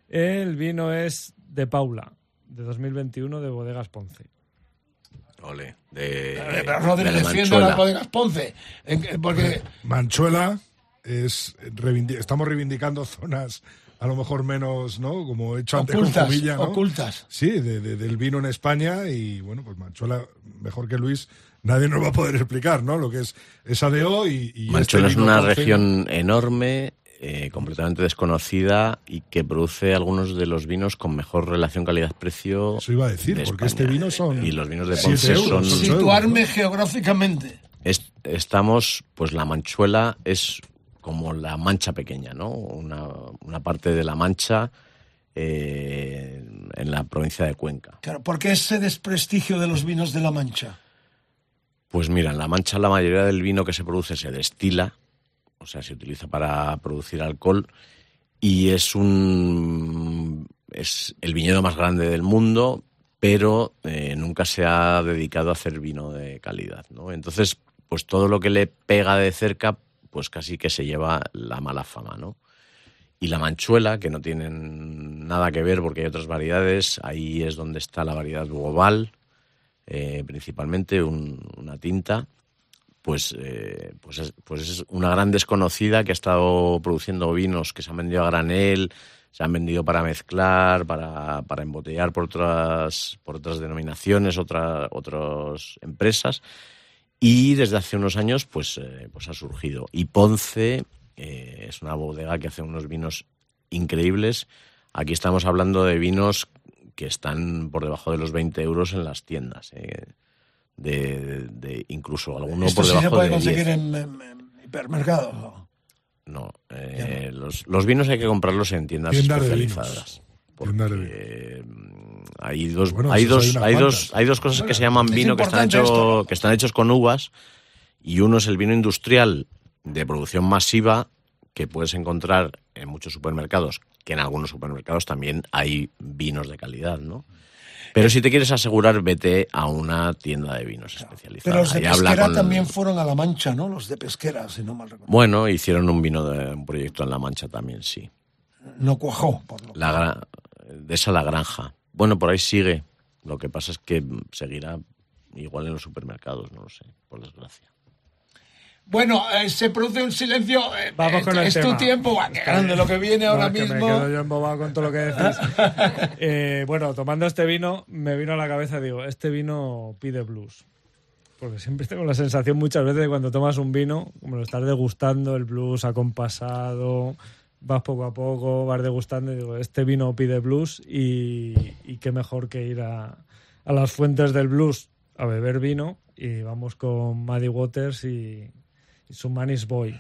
El vino es de Paula, de 2021, de Bodegas Ponce. Ole, de, de la defiende Manchuela. las bodegas Ponce. Porque Manchuela es estamos reivindicando zonas a lo mejor menos, ¿no? Como he hecho antes Ocultas, con Jumilla, ¿no? ocultas. Sí, de- de- del vino en España y bueno, pues Manchuela, mejor que Luis, nadie nos va a poder explicar, ¿no? Lo que es esa DO y, y Manchuela este es una región enorme, eh, completamente desconocida y que produce algunos de los vinos con mejor relación calidad-precio. Eso iba a decir, de porque España. este vino son Y los vinos de Ponce euros, son. euros. situarme geográficamente. Es- estamos, pues la Manchuela es como la Mancha pequeña, ¿no? Una, una parte de la Mancha eh, en la provincia de Cuenca. Claro, ¿por qué ese desprestigio de los vinos de la Mancha? Pues mira, en la Mancha la mayoría del vino que se produce se destila, o sea, se utiliza para producir alcohol y es un es el viñedo más grande del mundo, pero eh, nunca se ha dedicado a hacer vino de calidad, ¿no? Entonces, pues todo lo que le pega de cerca, pues casi que se lleva la mala fama, ¿no? Y la manchuela, que no tienen nada que ver porque hay otras variedades, ahí es donde está la variedad global, eh, principalmente un- una tinta, pues, eh, pues, es, pues es una gran desconocida que ha estado produciendo vinos que se han vendido a granel, se han vendido para mezclar, para, para embotellar por otras, por otras denominaciones, otra- otras empresas. Y desde hace unos años pues, eh, pues ha surgido. Y Ponce eh, es una bodega que hace unos vinos increíbles. Aquí estamos hablando de vinos que están por debajo de los 20 euros en las tiendas. eh, de, incluso alguno Esto por sí debajo se puede de 10. conseguir en, en- en hipermercados. ¿no? No, eh, los, los vinos hay que comprarlos en tiendas especializadas. Porque hay dos, Bueno, hay, dos, hay dos, hay dos cosas que se llaman vino que están, esto, ¿no? que están hechos con uvas y uno es el vino industrial de producción masiva que puedes encontrar en muchos supermercados, que en algunos supermercados también hay vinos de calidad, ¿no? Pero si te quieres asegurar, vete a una tienda de vinos especializada. Pero los de pesquera con- también fueron a La Mancha, ¿no? Los de pesquera, si no mal recuerdo. Bueno, hicieron un vino de un proyecto en La Mancha también, sí. No cuajó. Por lo... La de esa la granja. Bueno, por ahí sigue. Lo que pasa es que seguirá igual en los supermercados, no lo sé, por desgracia. Bueno, eh, se produce un silencio. eh, Vamos con el es tema. tu tiempo, va, lo que viene No, ahora es que mismo. Me quedo yo embobado con todo lo que decís. [laughs] Eh, bueno, tomando este vino, me vino a la cabeza, digo, este vino pide blues. Porque siempre tengo la sensación muchas veces de cuando tomas un vino, como lo estás degustando, el blues acompasado, vas poco a poco, vas degustando y digo, este vino pide blues y, y qué mejor que ir a, a las fuentes del blues a beber vino y vamos con Maddie Waters y, y su Manis Boy.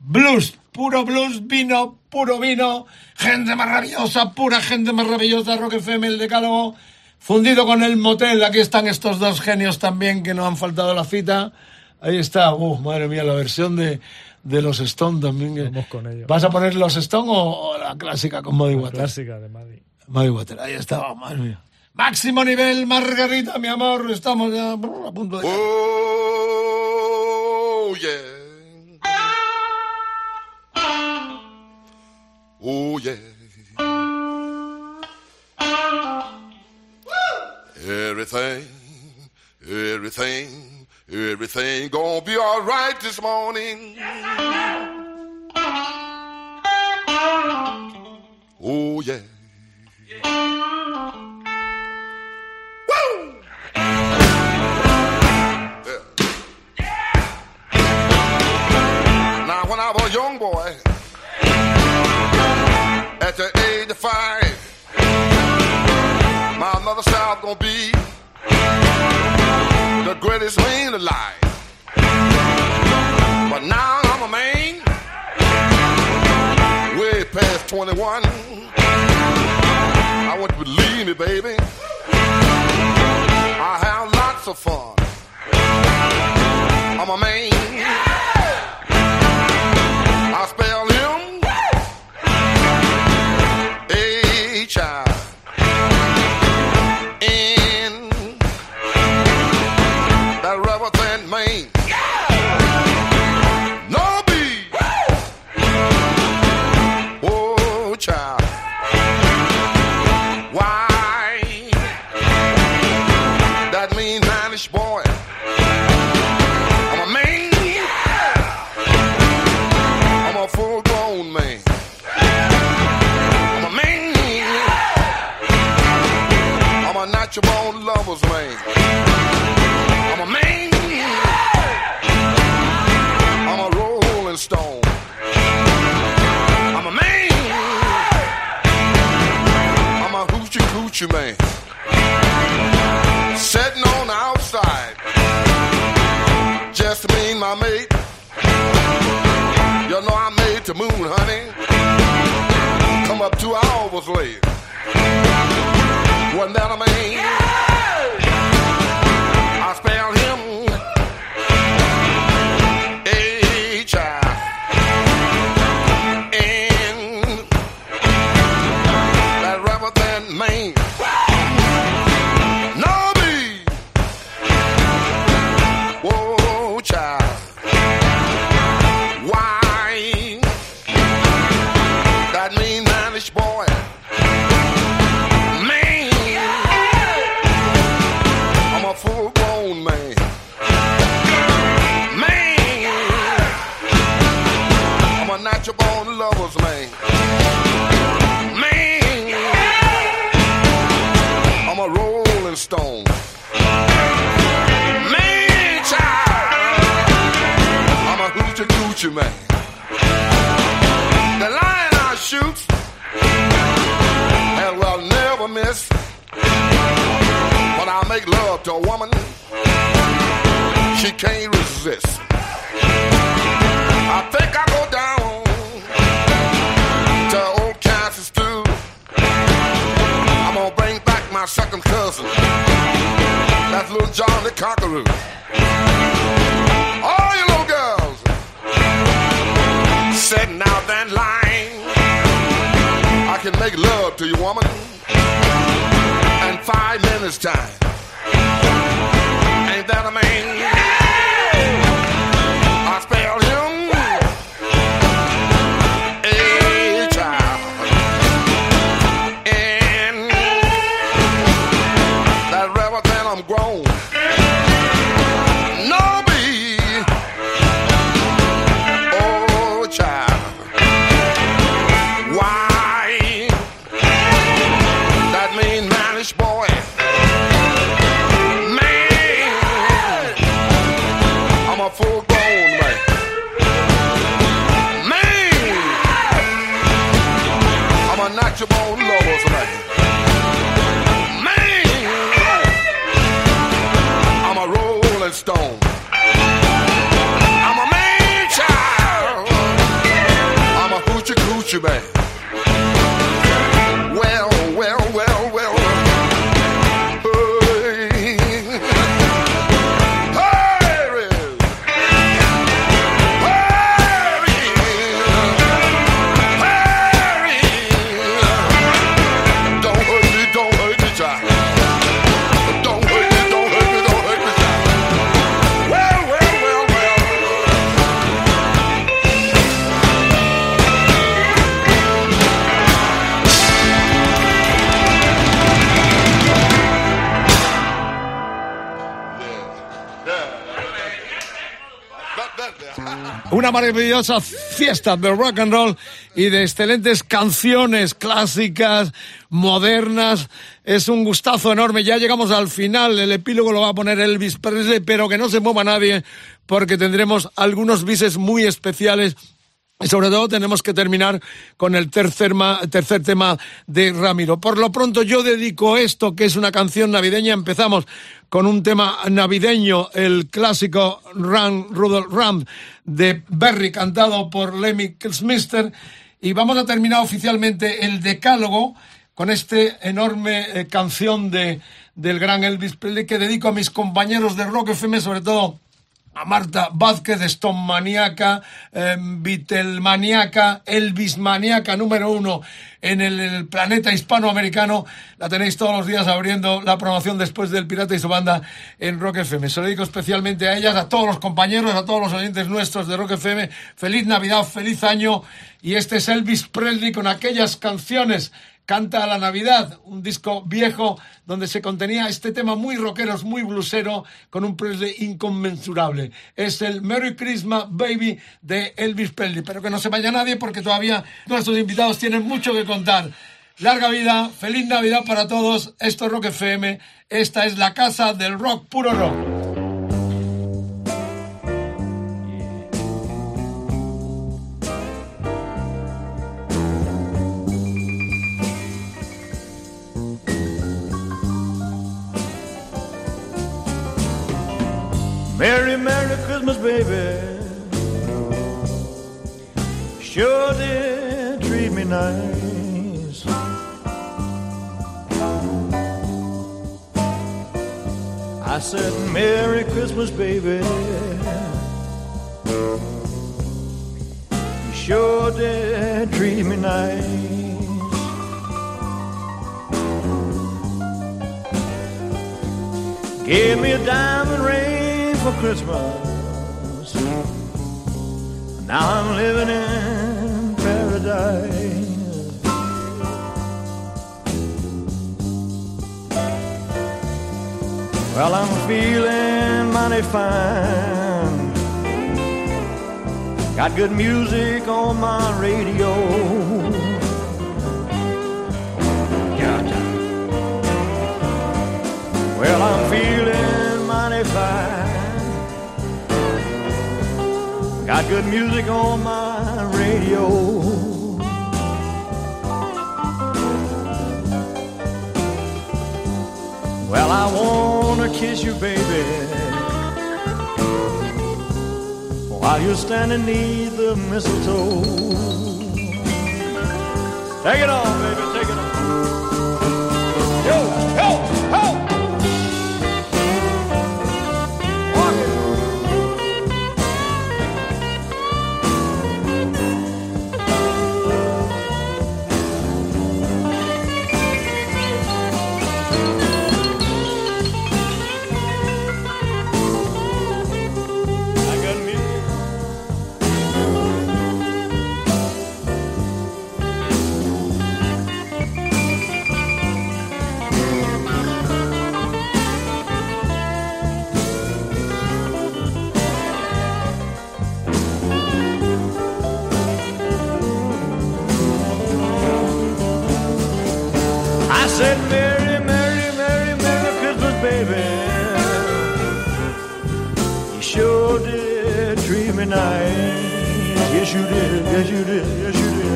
Blues, puro blues, vino, puro vino, gente maravillosa, pura gente maravillosa, Rock FM, el decálogo, fundido con el motel. Aquí están estos dos genios también que no han faltado a la cita. Ahí está, uh, madre mía, la versión de, de los Stone también. que- Vamos con ello. ¿Vas a poner los Stone o, o la clásica con Muddy La Waters? clásica de Maddie. Muddy Waters, ahí está, madre mía. Máximo nivel, Margarita, mi amor, estamos ya a punto de... yeah. Oh yeah. Everything, everything, everything gonna be all right this morning. Oh yeah. Young boy, five, my mother said I gonna be the greatest man alive. But now I'm a man, way past 21. I want you to believe me, baby. I have lots of fun. I'm a man. I spell make love to a woman, she can't resist. I think I go down to old Kansas stew. I'm gonna bring back my second cousin. That's little John the Conqueror. All you little girls sitting out that line. I can make love to you, woman, in five minutes time. Ain't that a man? Una maravillosa fiesta de rock and roll y de excelentes canciones clásicas, modernas. Es un gustazo enorme. Ya llegamos al final. El epílogo lo va a poner Elvis Presley, pero que no se mueva nadie porque tendremos algunos bises muy especiales y sobre todo tenemos que terminar con el tercer, ma- tercer tema de Ramiro. Por lo pronto yo dedico esto, que es una canción navideña. Empezamos con un tema navideño, el clásico Run, Rudolph Ram de Berry, cantado por Lemmy Kilmister. Y vamos a terminar oficialmente el decálogo con este enorme eh, canción de, del gran Elvis Presley que dedico a mis compañeros de Rock FM, sobre todo a Marta Vázquez, Stone Maniaca, eh, Beatlemaniaca, Elvis Maniaca número uno en el, el planeta hispanoamericano. La tenéis todos los días abriendo la promoción después del Pirata y su banda en Rock FM. Se lo dedico especialmente a ellas, a todos los compañeros, a todos los oyentes nuestros de Rock FM. Feliz Navidad, feliz año. Y este es Elvis Presley con aquellas canciones Canta a la Navidad, un disco viejo donde se contenía este tema muy rockero, muy blusero, con un Presley inconmensurable. Es el Merry Christmas Baby de Elvis Presley. Pero que no se vaya nadie porque todavía nuestros invitados tienen mucho que contar. Larga vida, feliz Navidad para todos. Esto es Rock FM. Esta es la casa del rock, puro rock. Merry, Merry Christmas, baby. Sure did treat me nice. I said, Merry Christmas, baby. Sure did treat me nice. Gave me a diamond ring for Christmas. Now I'm living in paradise. Well, I'm feeling mighty fine. Got good music on my radio. Well, I'm feeling mighty fine. Got good music on my radio. Well, I wanna kiss you, baby, while you're standing near the mistletoe. Take it on, baby, take it on. Yo, yo, did treat me nice. Yes, you did. Yes, you did. Yes, you did.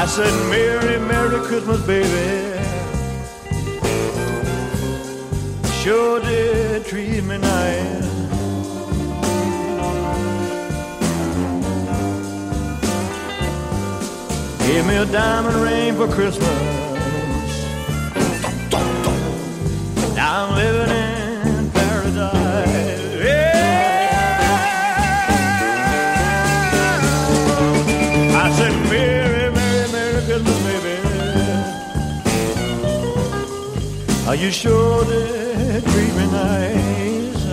I said, Merry, Merry Christmas, baby. Sure did treat me nice. Give me a diamond ring for Christmas. You sure did treat me nice?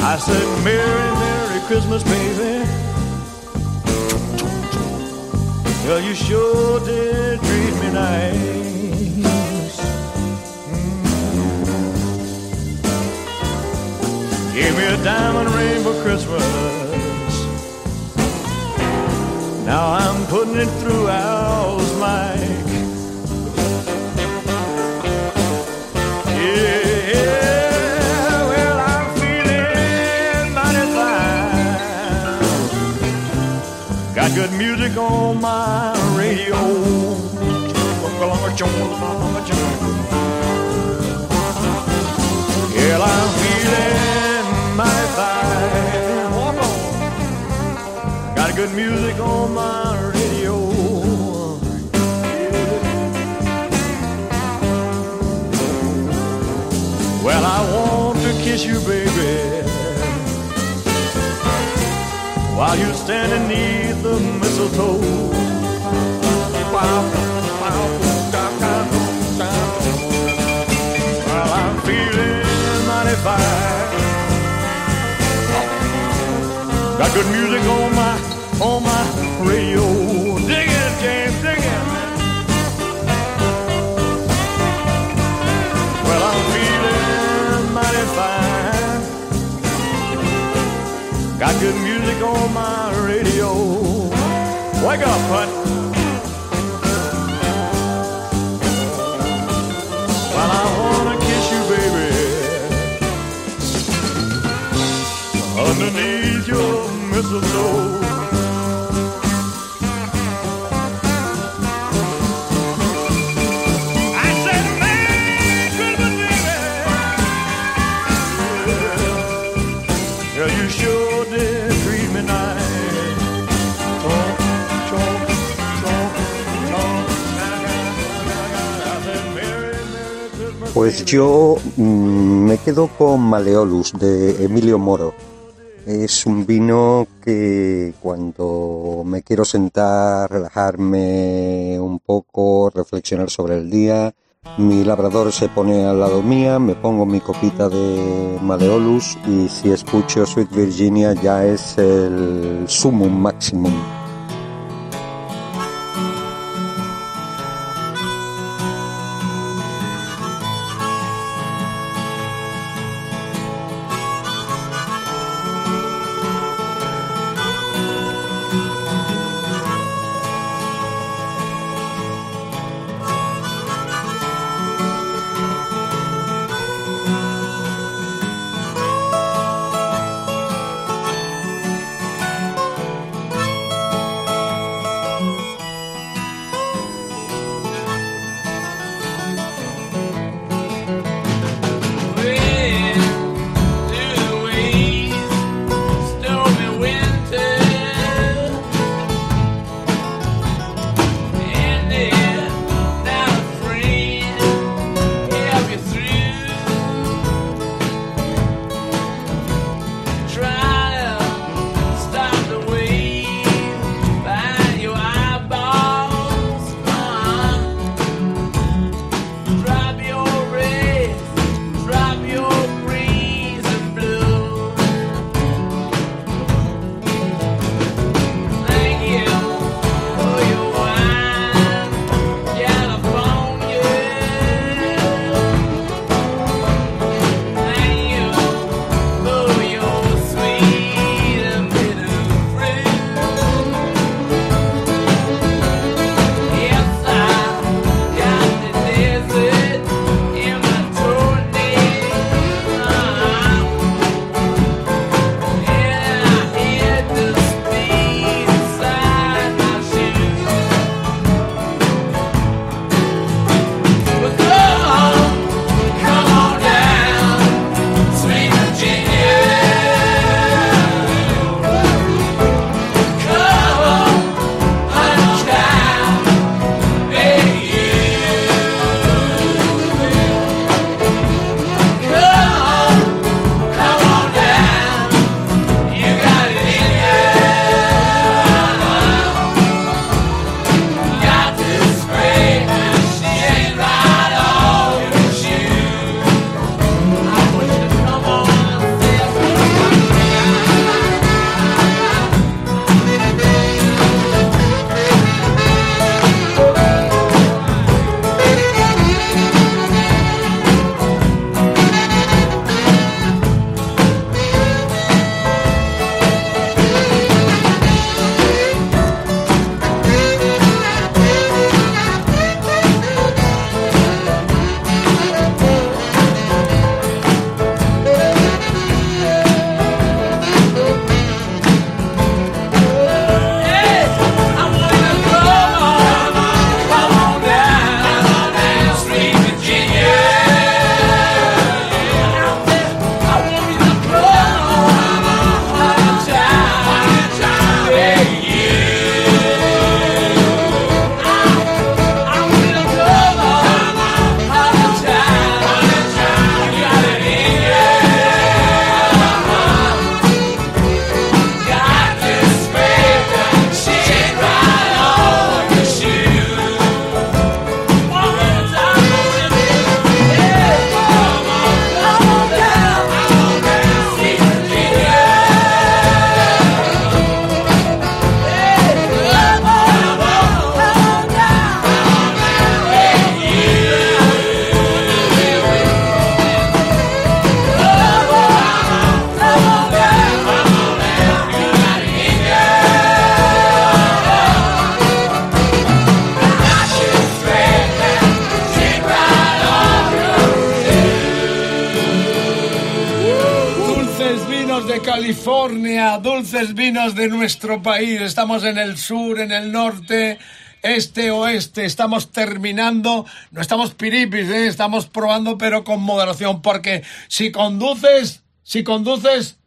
I said, Merry, Merry Christmas, baby. Well, you sure did treat me nice. Gave me a diamond ring for Christmas. Now I'm putting it through Al's mic. Yeah, well, I'm feeling mighty fine. Got good music on my radio. Yeah, I'm feeling mighty fine. Got good music on my. I want to kiss you, baby, while you stand beneath the mistletoe. Well, I'm feeling mighty fine. Got good music on my on my radio. Got good music on my radio. Wake up, Put. Well, I wanna kiss you, baby, underneath your mistletoe. Pues yo mm, me quedo con Maleolus de Emilio Moro. Es un vino que cuando me quiero sentar, relajarme un poco, reflexionar sobre el día, mi labrador se pone al lado mía, me pongo mi copita de Maleolus y si escucho Sweet Virginia ya es el sumum maximum. Estamos en el sur, en el norte, este, oeste. Estamos terminando, no estamos piripis, ¿eh? estamos probando, pero con moderación, porque si conduces, si conduces,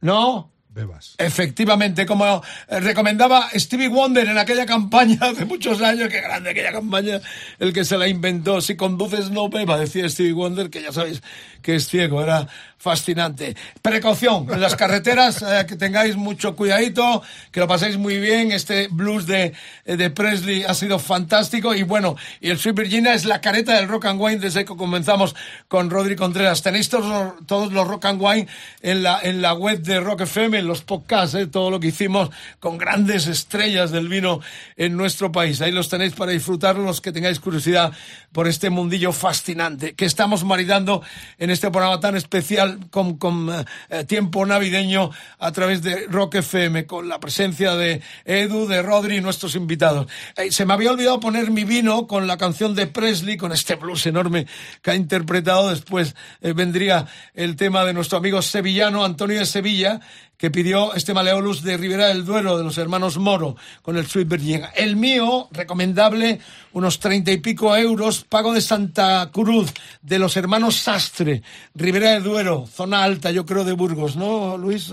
no. Bebas. Efectivamente, como eh, recomendaba Stevie Wonder en aquella campaña [laughs] hace muchos años, qué grande aquella campaña, el que se la inventó. Si conduces no beba, decía Stevie Wonder, que ya sabéis que es ciego, era fascinante. Precaución en las carreteras, eh, que tengáis mucho cuidadito, que lo paséis muy bien. Este blues de, de Presley ha sido fantástico y bueno, y el Sweet Virginia es la careta del rock and wine desde que comenzamos con Rodri Contreras. Tenéis todos, todos los rock and wine en la, en la web de Rock FM, en los podcasts, eh, todo lo que hicimos con grandes estrellas del vino en nuestro país. Ahí los tenéis para disfrutarlos, los que tengáis curiosidad por este mundillo fascinante que estamos maridando en este programa tan especial con, eh, eh, tiempo navideño a través de Rock FM, con la presencia de Edu, de Rodri y nuestros invitados. Eh, se me había olvidado poner mi vino con la canción de Presley, con este blues enorme que ha interpretado. Después vendría el tema de nuestro amigo sevillano Antonio de Sevilla, que pidió este Maleolus de Ribera del Duero, de los hermanos Moro, con el Sweet Virginia. El mío, recomendable, unos treinta y pico euros, pago de Santa Cruz, de los hermanos Sastre, Ribera del Duero, zona alta, yo creo, de Burgos, ¿no, Luis?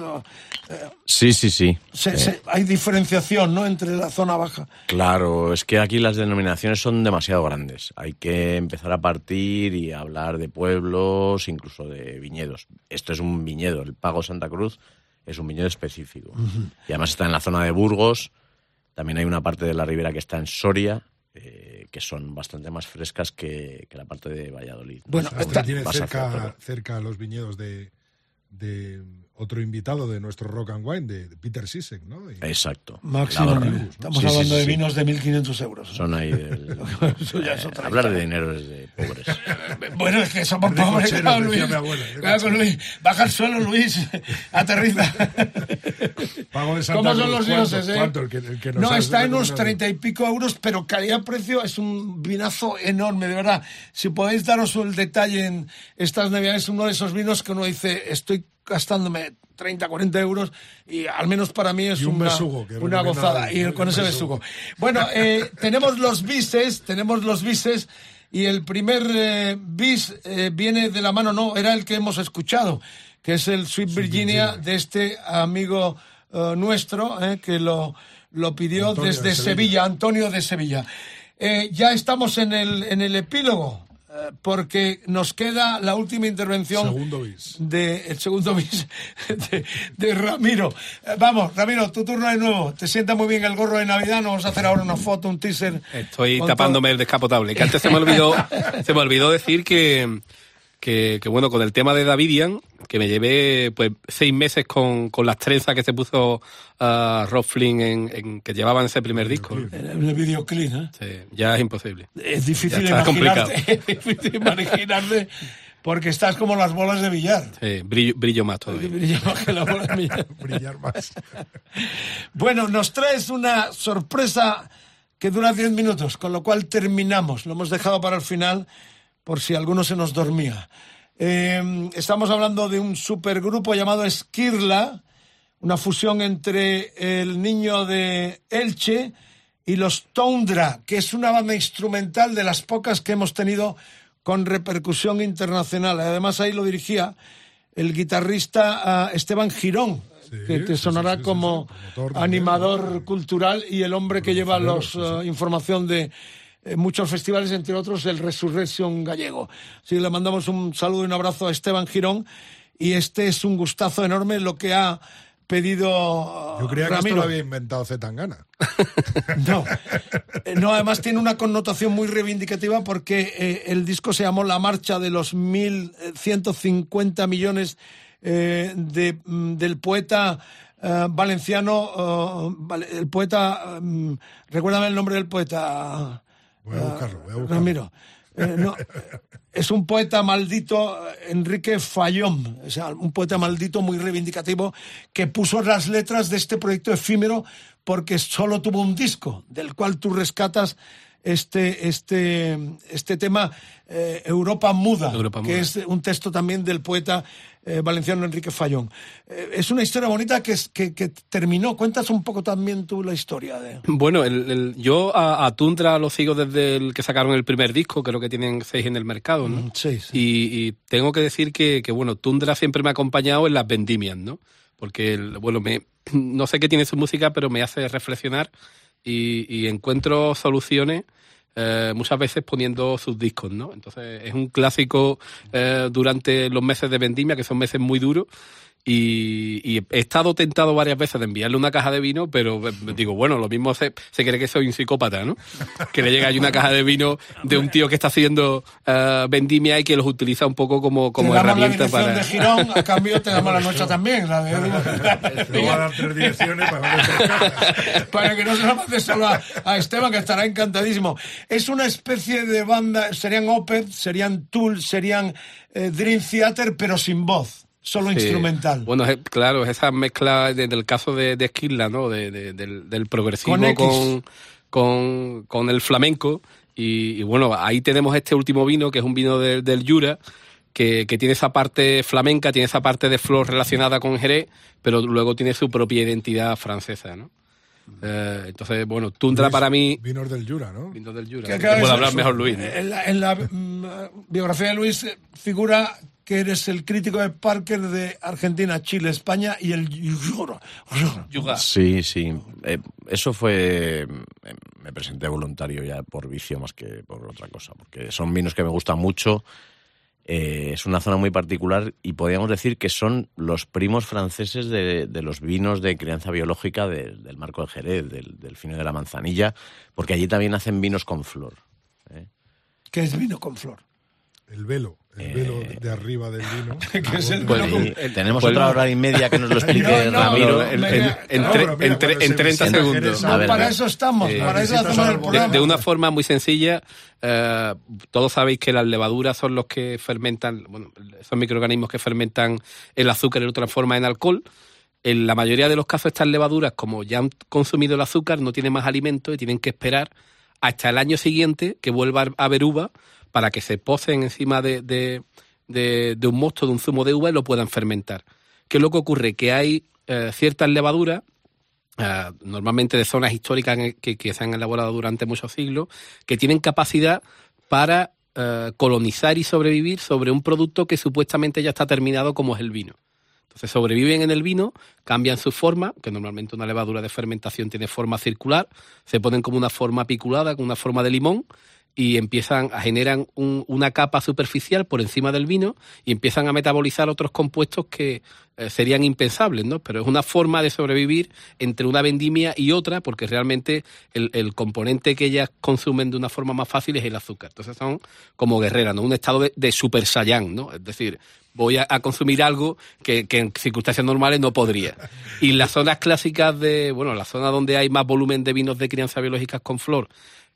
Eh, Sí, sí, sí. se- Eh, se- hay diferenciación, ¿no?, entre la zona baja. Claro, es que aquí las denominaciones son demasiado grandes. Hay que empezar a partir y hablar de pueblos, incluso de viñedos. Esto es un viñedo, el Pago Santa Cruz es un viñedo específico. Y además está en la zona de Burgos. También hay una parte de la ribera que está en Soria, eh, que son bastante más frescas que, que la parte de Valladolid. Bueno, Sastre está- tiene Vas hacia cerca, cerca los viñedos de, de otro invitado de nuestro Rock and Wine, de, de Peter Sisek, ¿no? Y- Exacto. Máximo. Estamos Sí, hablando sí, de sí. vinos de 1.500 euros. Son ahí [laughs] del... Eso ya es otra Hablar de dinero es de pobres. [laughs] Bueno, es que somos De pobres, claro, decía Luis. mi abuela, Luis. Baja al suelo, Luis. [laughs] Aterriza. Pago de Santa ¿Cómo son los ¿cuánto? dioses, eh? ¿Cuánto? El que- el que nos no, está en unos treinta y pico euros, pero calidad-precio es un vinazo enorme, de verdad. Si podéis daros el detalle en estas navidades, uno de esos vinos que uno dice, estoy gastándome 30, 40 euros y al menos para mí es un una, besugo, una gozada. ¿no? con ese besugo. besugo. Bueno, eh, [laughs] tenemos los bises, tenemos los bises y el primer eh, bis eh, viene de la mano, no, era el que hemos escuchado, que es el Sweet Virginia de este amigo nuestro que lo, lo pidió Antonio desde de Sevilla. Sevilla. Antonio de Sevilla. Ya estamos en el, en el epílogo. Eh, Porque nos queda la última intervención Segundo bis. de el segundo bis [laughs] de, de Ramiro. Eh, vamos, Ramiro, tu turno de nuevo. Te sienta muy bien el gorro de Navidad. Nos vamos a hacer ahora una foto, un teaser. Estoy tapándome el descapotable. Que antes se me olvidó, [laughs] se me olvidó decir que, que, que, bueno, con el tema de Davidian, que me llevé pues seis meses con, con las trenzas que se puso a Rob Flynn en, en- que llevaba en ese primer disco. En el videoclip, ¿eh? Sí, ya es imposible. Es difícil imaginarte, [laughs] es difícil imaginarte porque estás como las bolas de billar. Sí, brillo, brillo más todavía. [laughs] Brilla más que la bola de billar. [laughs] Brillar más. Bueno, nos traes una sorpresa que dura 10 minutos, con lo cual terminamos. Lo hemos dejado para el final por si alguno se nos dormía. Eh, estamos hablando de un supergrupo llamado Esquirla, una fusión entre el niño de Elche y los Tundra, que es una banda instrumental de las pocas que hemos tenido con repercusión internacional. Además, ahí lo dirigía el guitarrista ah, Esteban Girón, que te sonará sí, sí, sí, como animador cultural y el hombre que lleva los eh, información de muchos festivales, entre otros el Resurrection Gallego. Así le mandamos un saludo y un abrazo a Esteban Girón y este es un gustazo enorme lo que ha pedido Yo creía que esto lo había inventado Zetangana. [laughs] No, Eh, no, además tiene una connotación muy reivindicativa porque eh, el disco se llamó La Marcha de los 1.150 millones eh, de, mm, del poeta eh, valenciano, vale- el poeta, mm, recuérdame el nombre del poeta. Voy a buscarlo, voy a buscarlo. Ramiro. Eh, no, es un poeta maldito, Enrique Fayón, o sea, un poeta maldito muy reivindicativo que puso las letras de este proyecto efímero porque solo tuvo un disco, del cual tú rescatas este, este, este tema eh, Europa Muda, Europa que es un texto también del poeta eh, valenciano Enrique Fallón. Eh, es una historia bonita que, que, que terminó. Cuentas un poco también tú la historia de... Bueno, el- el- yo a, a Tundra lo sigo desde el que sacaron el primer disco, creo que tienen seis en el mercado, ¿no? Sí, Y, y tengo que decir que, que, bueno, Tundra siempre me ha acompañado en las vendimias, ¿no? Porque, el- bueno, me, no sé qué tiene su música, pero me hace reflexionar y, y encuentro soluciones eh, muchas veces poniendo sus discos, ¿no? Entonces es un clásico eh, durante los meses de vendimia, que son meses muy duros. Y, y he estado tentado varias veces de enviarle una caja de vino, pero eh, digo, bueno, lo mismo se, se cree que soy un psicópata, ¿no? Que le llega ahí una caja de vino de un tío que está haciendo eh, vendimia y que los utiliza un poco como, como te la herramienta dirección para... de Girón, a cambio te damos la nuestra también. La de... Le voy a dar tres direcciones para para que no se la mande solo a, a Esteban, que estará encantadísimo. Es una especie de banda, serían Opeth, serían Tool, serían eh, Dream Theater, pero sin voz, solo Sí. instrumental. Bueno, es- claro, es esa mezcla de- del caso de, de Esquirla, ¿no? De- de- del, del progresivo Con con, con, el flamenco. Y, y bueno, ahí tenemos este último vino, que es un vino del- del Jura, que, que tiene esa parte flamenca, tiene esa parte de flor relacionada con Jerez, pero luego tiene su propia identidad francesa, ¿no? Eh, entonces, bueno, Tundra Luis, para mí... Vinos del Jura, ¿no? Vinos del Jura. Que, puede hablar mejor Luis. ¿no? En la, en la, mm, biografía de Luis eh, figura que eres el crítico de Parker de Argentina, Chile, España y el Jura. Sí, sí. Eh, eso fue. eh, Me presenté voluntario ya por vicio más que por otra cosa, porque son vinos que me gustan mucho. Eh, es una zona muy particular y podríamos decir que son los primos franceses de, de los vinos de crianza biológica de- del Marco de Jerez, del, del Fino de la Manzanilla, porque allí también hacen vinos con flor. ¿eh? que es vino con flor. El velo, el velo de arriba del vino. [laughs] Que es el Pues, vino y con- tenemos pues- otra hora y media que nos lo [laughs] explique No, no, Ramiro. no, en, en- no, en tre- pero mira, en tre- cuando en se 30 visita segundos. A ver, para eso estamos, Eh, para eso hacemos el. De, programa. de una forma muy sencilla, eh, todos sabéis que las levaduras son los que fermentan, bueno, son microorganismos que fermentan el azúcar y lo transforman en alcohol. En la mayoría de los casos estas levaduras, como ya han consumido el azúcar, no tienen más alimento y tienen que esperar hasta el año siguiente que vuelva a haber uva para que se posen encima de, de- de- un mosto, de un zumo de uva y lo puedan fermentar. ¿Qué es lo que ocurre? Que hay eh, ciertas levaduras eh, normalmente de zonas históricas que, que se han elaborado durante muchos siglos, que tienen capacidad para eh, colonizar y sobrevivir sobre un producto que supuestamente ya está terminado como es el vino. Entonces sobreviven en el vino, cambian su forma, que normalmente una levadura de fermentación tiene forma circular, se ponen como una forma apiculada, con una forma de limón, y empiezan a generan un- una capa superficial por encima del vino y empiezan a metabolizar otros compuestos que eh, serían impensables, ¿no? Pero es una forma de sobrevivir entre una vendimia y otra, porque realmente el, componente que ellas consumen de una forma más fácil es el azúcar. Entonces son como guerreras, ¿no? Un estado de, de super saiyan, ¿no? Es decir, voy a, a consumir algo que, que en circunstancias normales no podría. Y las zonas clásicas de, bueno, la zona donde hay más volumen de vinos de crianza biológicas con flor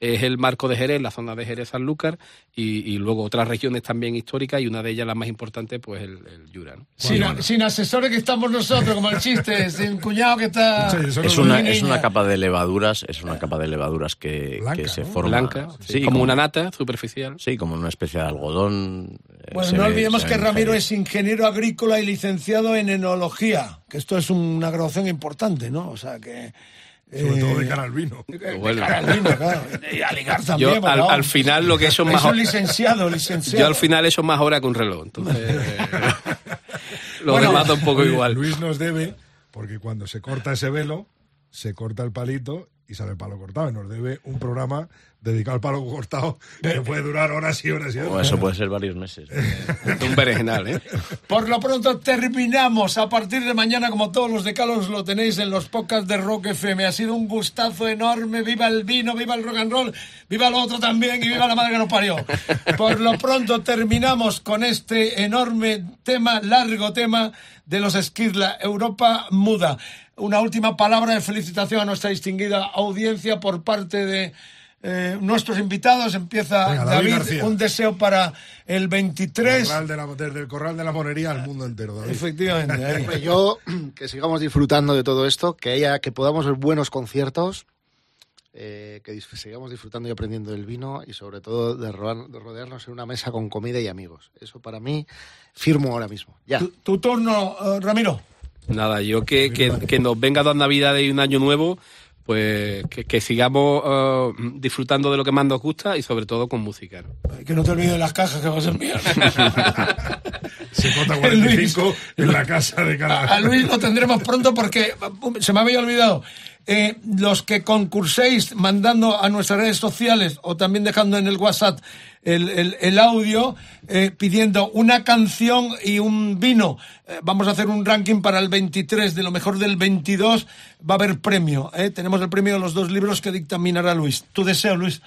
es el marco de Jerez, la zona de Jerez Sanlúcar, y, y luego otras regiones también históricas, y una de ellas, la más importante, pues el, el Jura. ¿no? Sin, sin asesores que estamos nosotros, como el chiste, [laughs] sin cuñado que está... Es una, es una capa de levaduras, es una capa de levaduras que, que se forma. Blanca, sí, como una nata superficial. Sí, como una especie de algodón. eh, Bueno, se no olvidemos se que Ramiro es ingeniero agrícola y licenciado en enología, que esto es una graduación importante, ¿no? O sea que... Sobre eh, todo de cara al vino. de cara al vino, [laughs] claro. Y a ligar también. Yo, al, al final, lo que hecho es más. un licenciado, licenciado. Yo al final he hecho más horas que un reloj. Entonces. [laughs] eh, [laughs] lo Bueno, demás un poco oye, igual. Luis nos debe, porque cuando se corta ese velo, se corta el palito y sale el palo cortado. Y nos debe un programa dedicado al palo cortado que puede durar horas y horas y horas. O eso puede ser varios meses. [laughs] un berenjenal, ¿eh? Por lo pronto terminamos. A partir de mañana, como todos los decalos, lo tenéis en los podcasts de Rock FM. Ha sido un gustazo enorme. Viva el vino, viva el rock and roll, viva lo otro también y viva la madre que nos parió. Por lo pronto terminamos con este enorme tema, largo tema de los Esquirla, Europa muda. Una última palabra de felicitación a nuestra distinguida audiencia por parte de eh, nuestros invitados. Empieza Venga, David García. un deseo para el 23. Corral de la- desde el corral de la monería al mundo entero, David. Efectivamente. Yo, [clears throat] que sigamos disfrutando de todo esto, que haya, que podamos ver buenos conciertos eh, que sigamos disfrutando y aprendiendo del vino y sobre todo de, de rodearnos en una mesa con comida y amigos. Eso para mí firmo ahora mismo. Ya. Tu, tu turno, eh, Ramiro. Nada, yo que, que, que nos venga dos navidades y un año nuevo, pues que, que sigamos eh, disfrutando de lo que más nos gusta y sobre todo con música. ¿no? Que no te olvides de las cajas que va a mías. Cota 45 en la casa de cada... A Luis lo tendremos pronto porque um, se me había olvidado. Eh, los que concurséis mandando a nuestras redes sociales o también dejando en el WhatsApp el, el- el audio eh, pidiendo una canción y un vino. Eh, vamos a hacer un ranking para el 23, de lo mejor del 22 va a haber premio. eh. Tenemos el premio de los dos libros que dictaminará Luis. Tu deseo, Luis.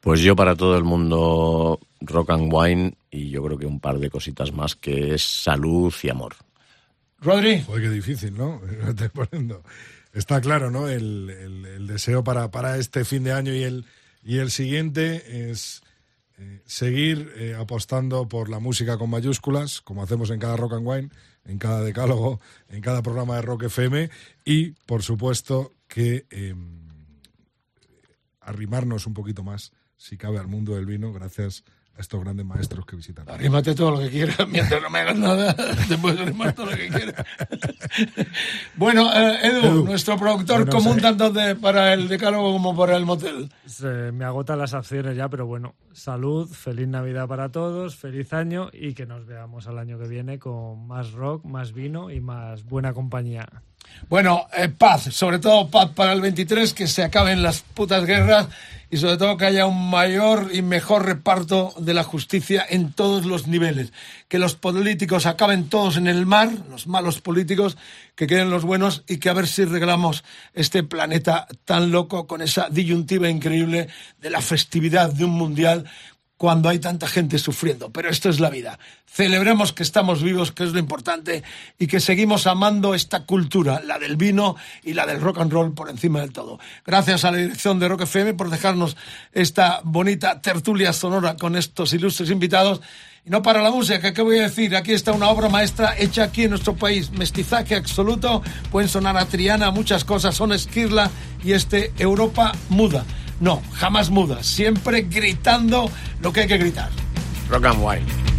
Pues yo para todo el mundo rock and wine y yo creo que un par de cositas más que es salud y amor. Rodri. Joder, qué difícil, ¿no? [laughs] Estoy poniendo. Está claro, ¿no? El, el- el deseo para, para este fin de año y el, y el siguiente es eh, seguir eh, apostando por la música con mayúsculas, como hacemos en cada Rock and Wine, en cada decálogo, en cada programa de Rock FM, y, por supuesto, que eh, arrimarnos un poquito más, si cabe, al mundo del vino, gracias a estos grandes maestros que visitan. Arrímate todo lo que quieras, [laughs] mientras no me hagas nada, [laughs] te puedes arrimar todo lo que quieras. [laughs] bueno, eh, Edu, Edu. nuestro productor Bueno, común sí. tanto de- para el decálogo como para el motel. Se me agotan las opciones ya, pero bueno, salud, feliz Navidad para todos, feliz año y que nos veamos al año que viene con más rock, más vino y más buena compañía. Bueno, eh, paz, sobre todo paz para el 23, que se acaben las putas guerras y sobre todo que haya un mayor y mejor reparto de la justicia en todos los niveles. Que los políticos acaben todos en el mar, los malos políticos, que queden los buenos y que a ver si reglamos este planeta tan loco con esa disyuntiva increíble de la festividad de un mundial cuando hay tanta gente sufriendo. Pero esto es la vida. Celebremos que estamos vivos, que es lo importante, y que seguimos amando esta cultura, la del vino y la del rock and roll por encima del todo. Gracias a la dirección de Rock FM por dejarnos esta bonita tertulia sonora con estos ilustres invitados. Y no para la música, ¿qué voy a decir? Aquí está una obra maestra hecha aquí en nuestro país. Mestizaje absoluto, pueden sonar a Triana, muchas cosas, son Esquirla y este Europa muda. No, jamás muda, siempre gritando lo que hay que gritar. Rock and wine.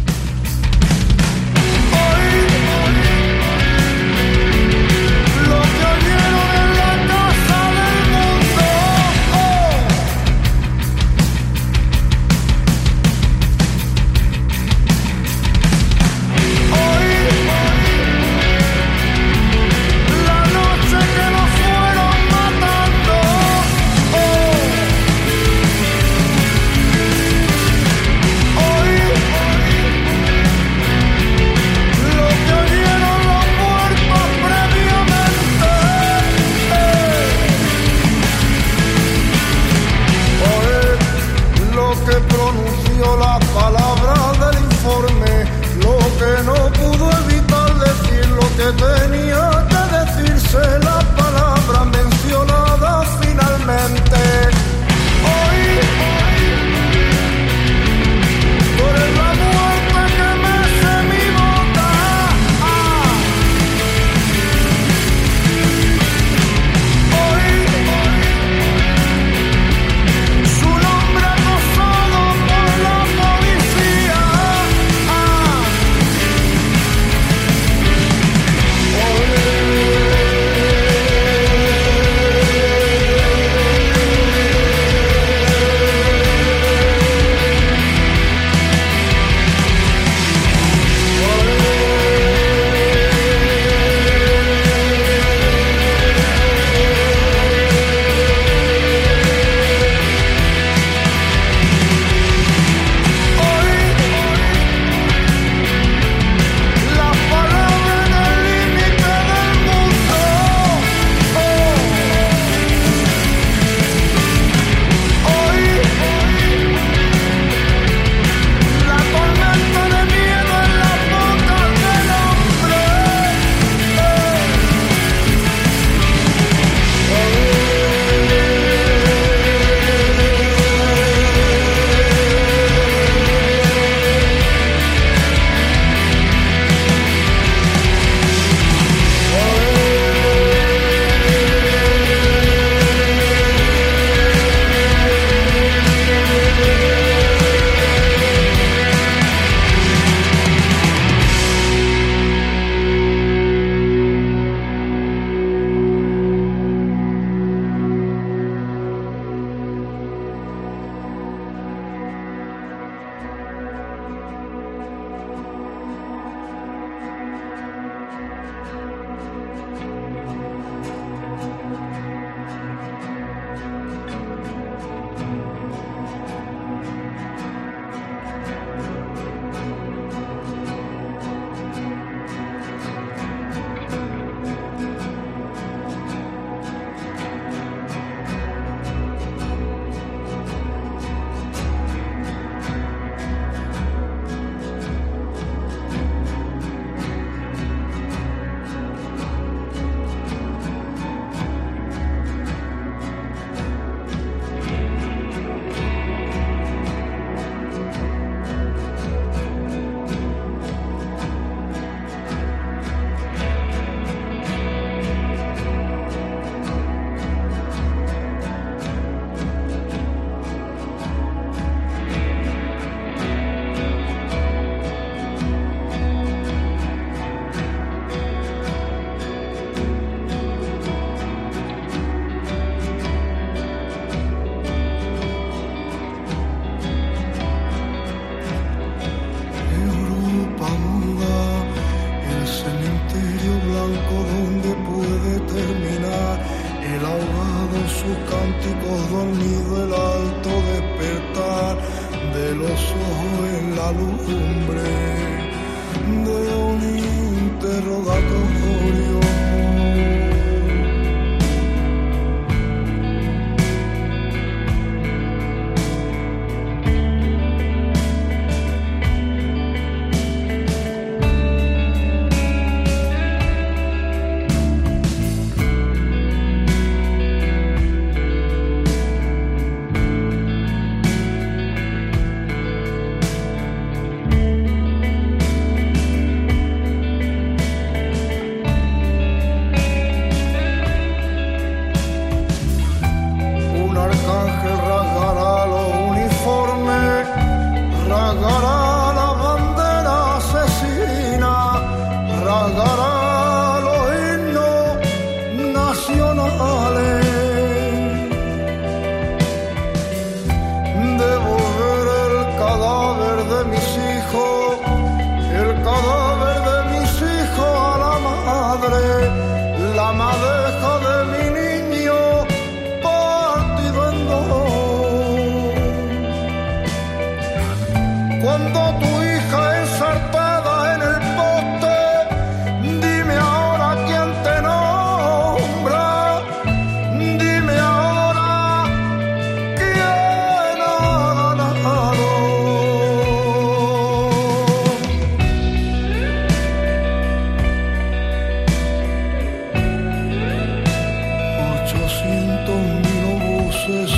precious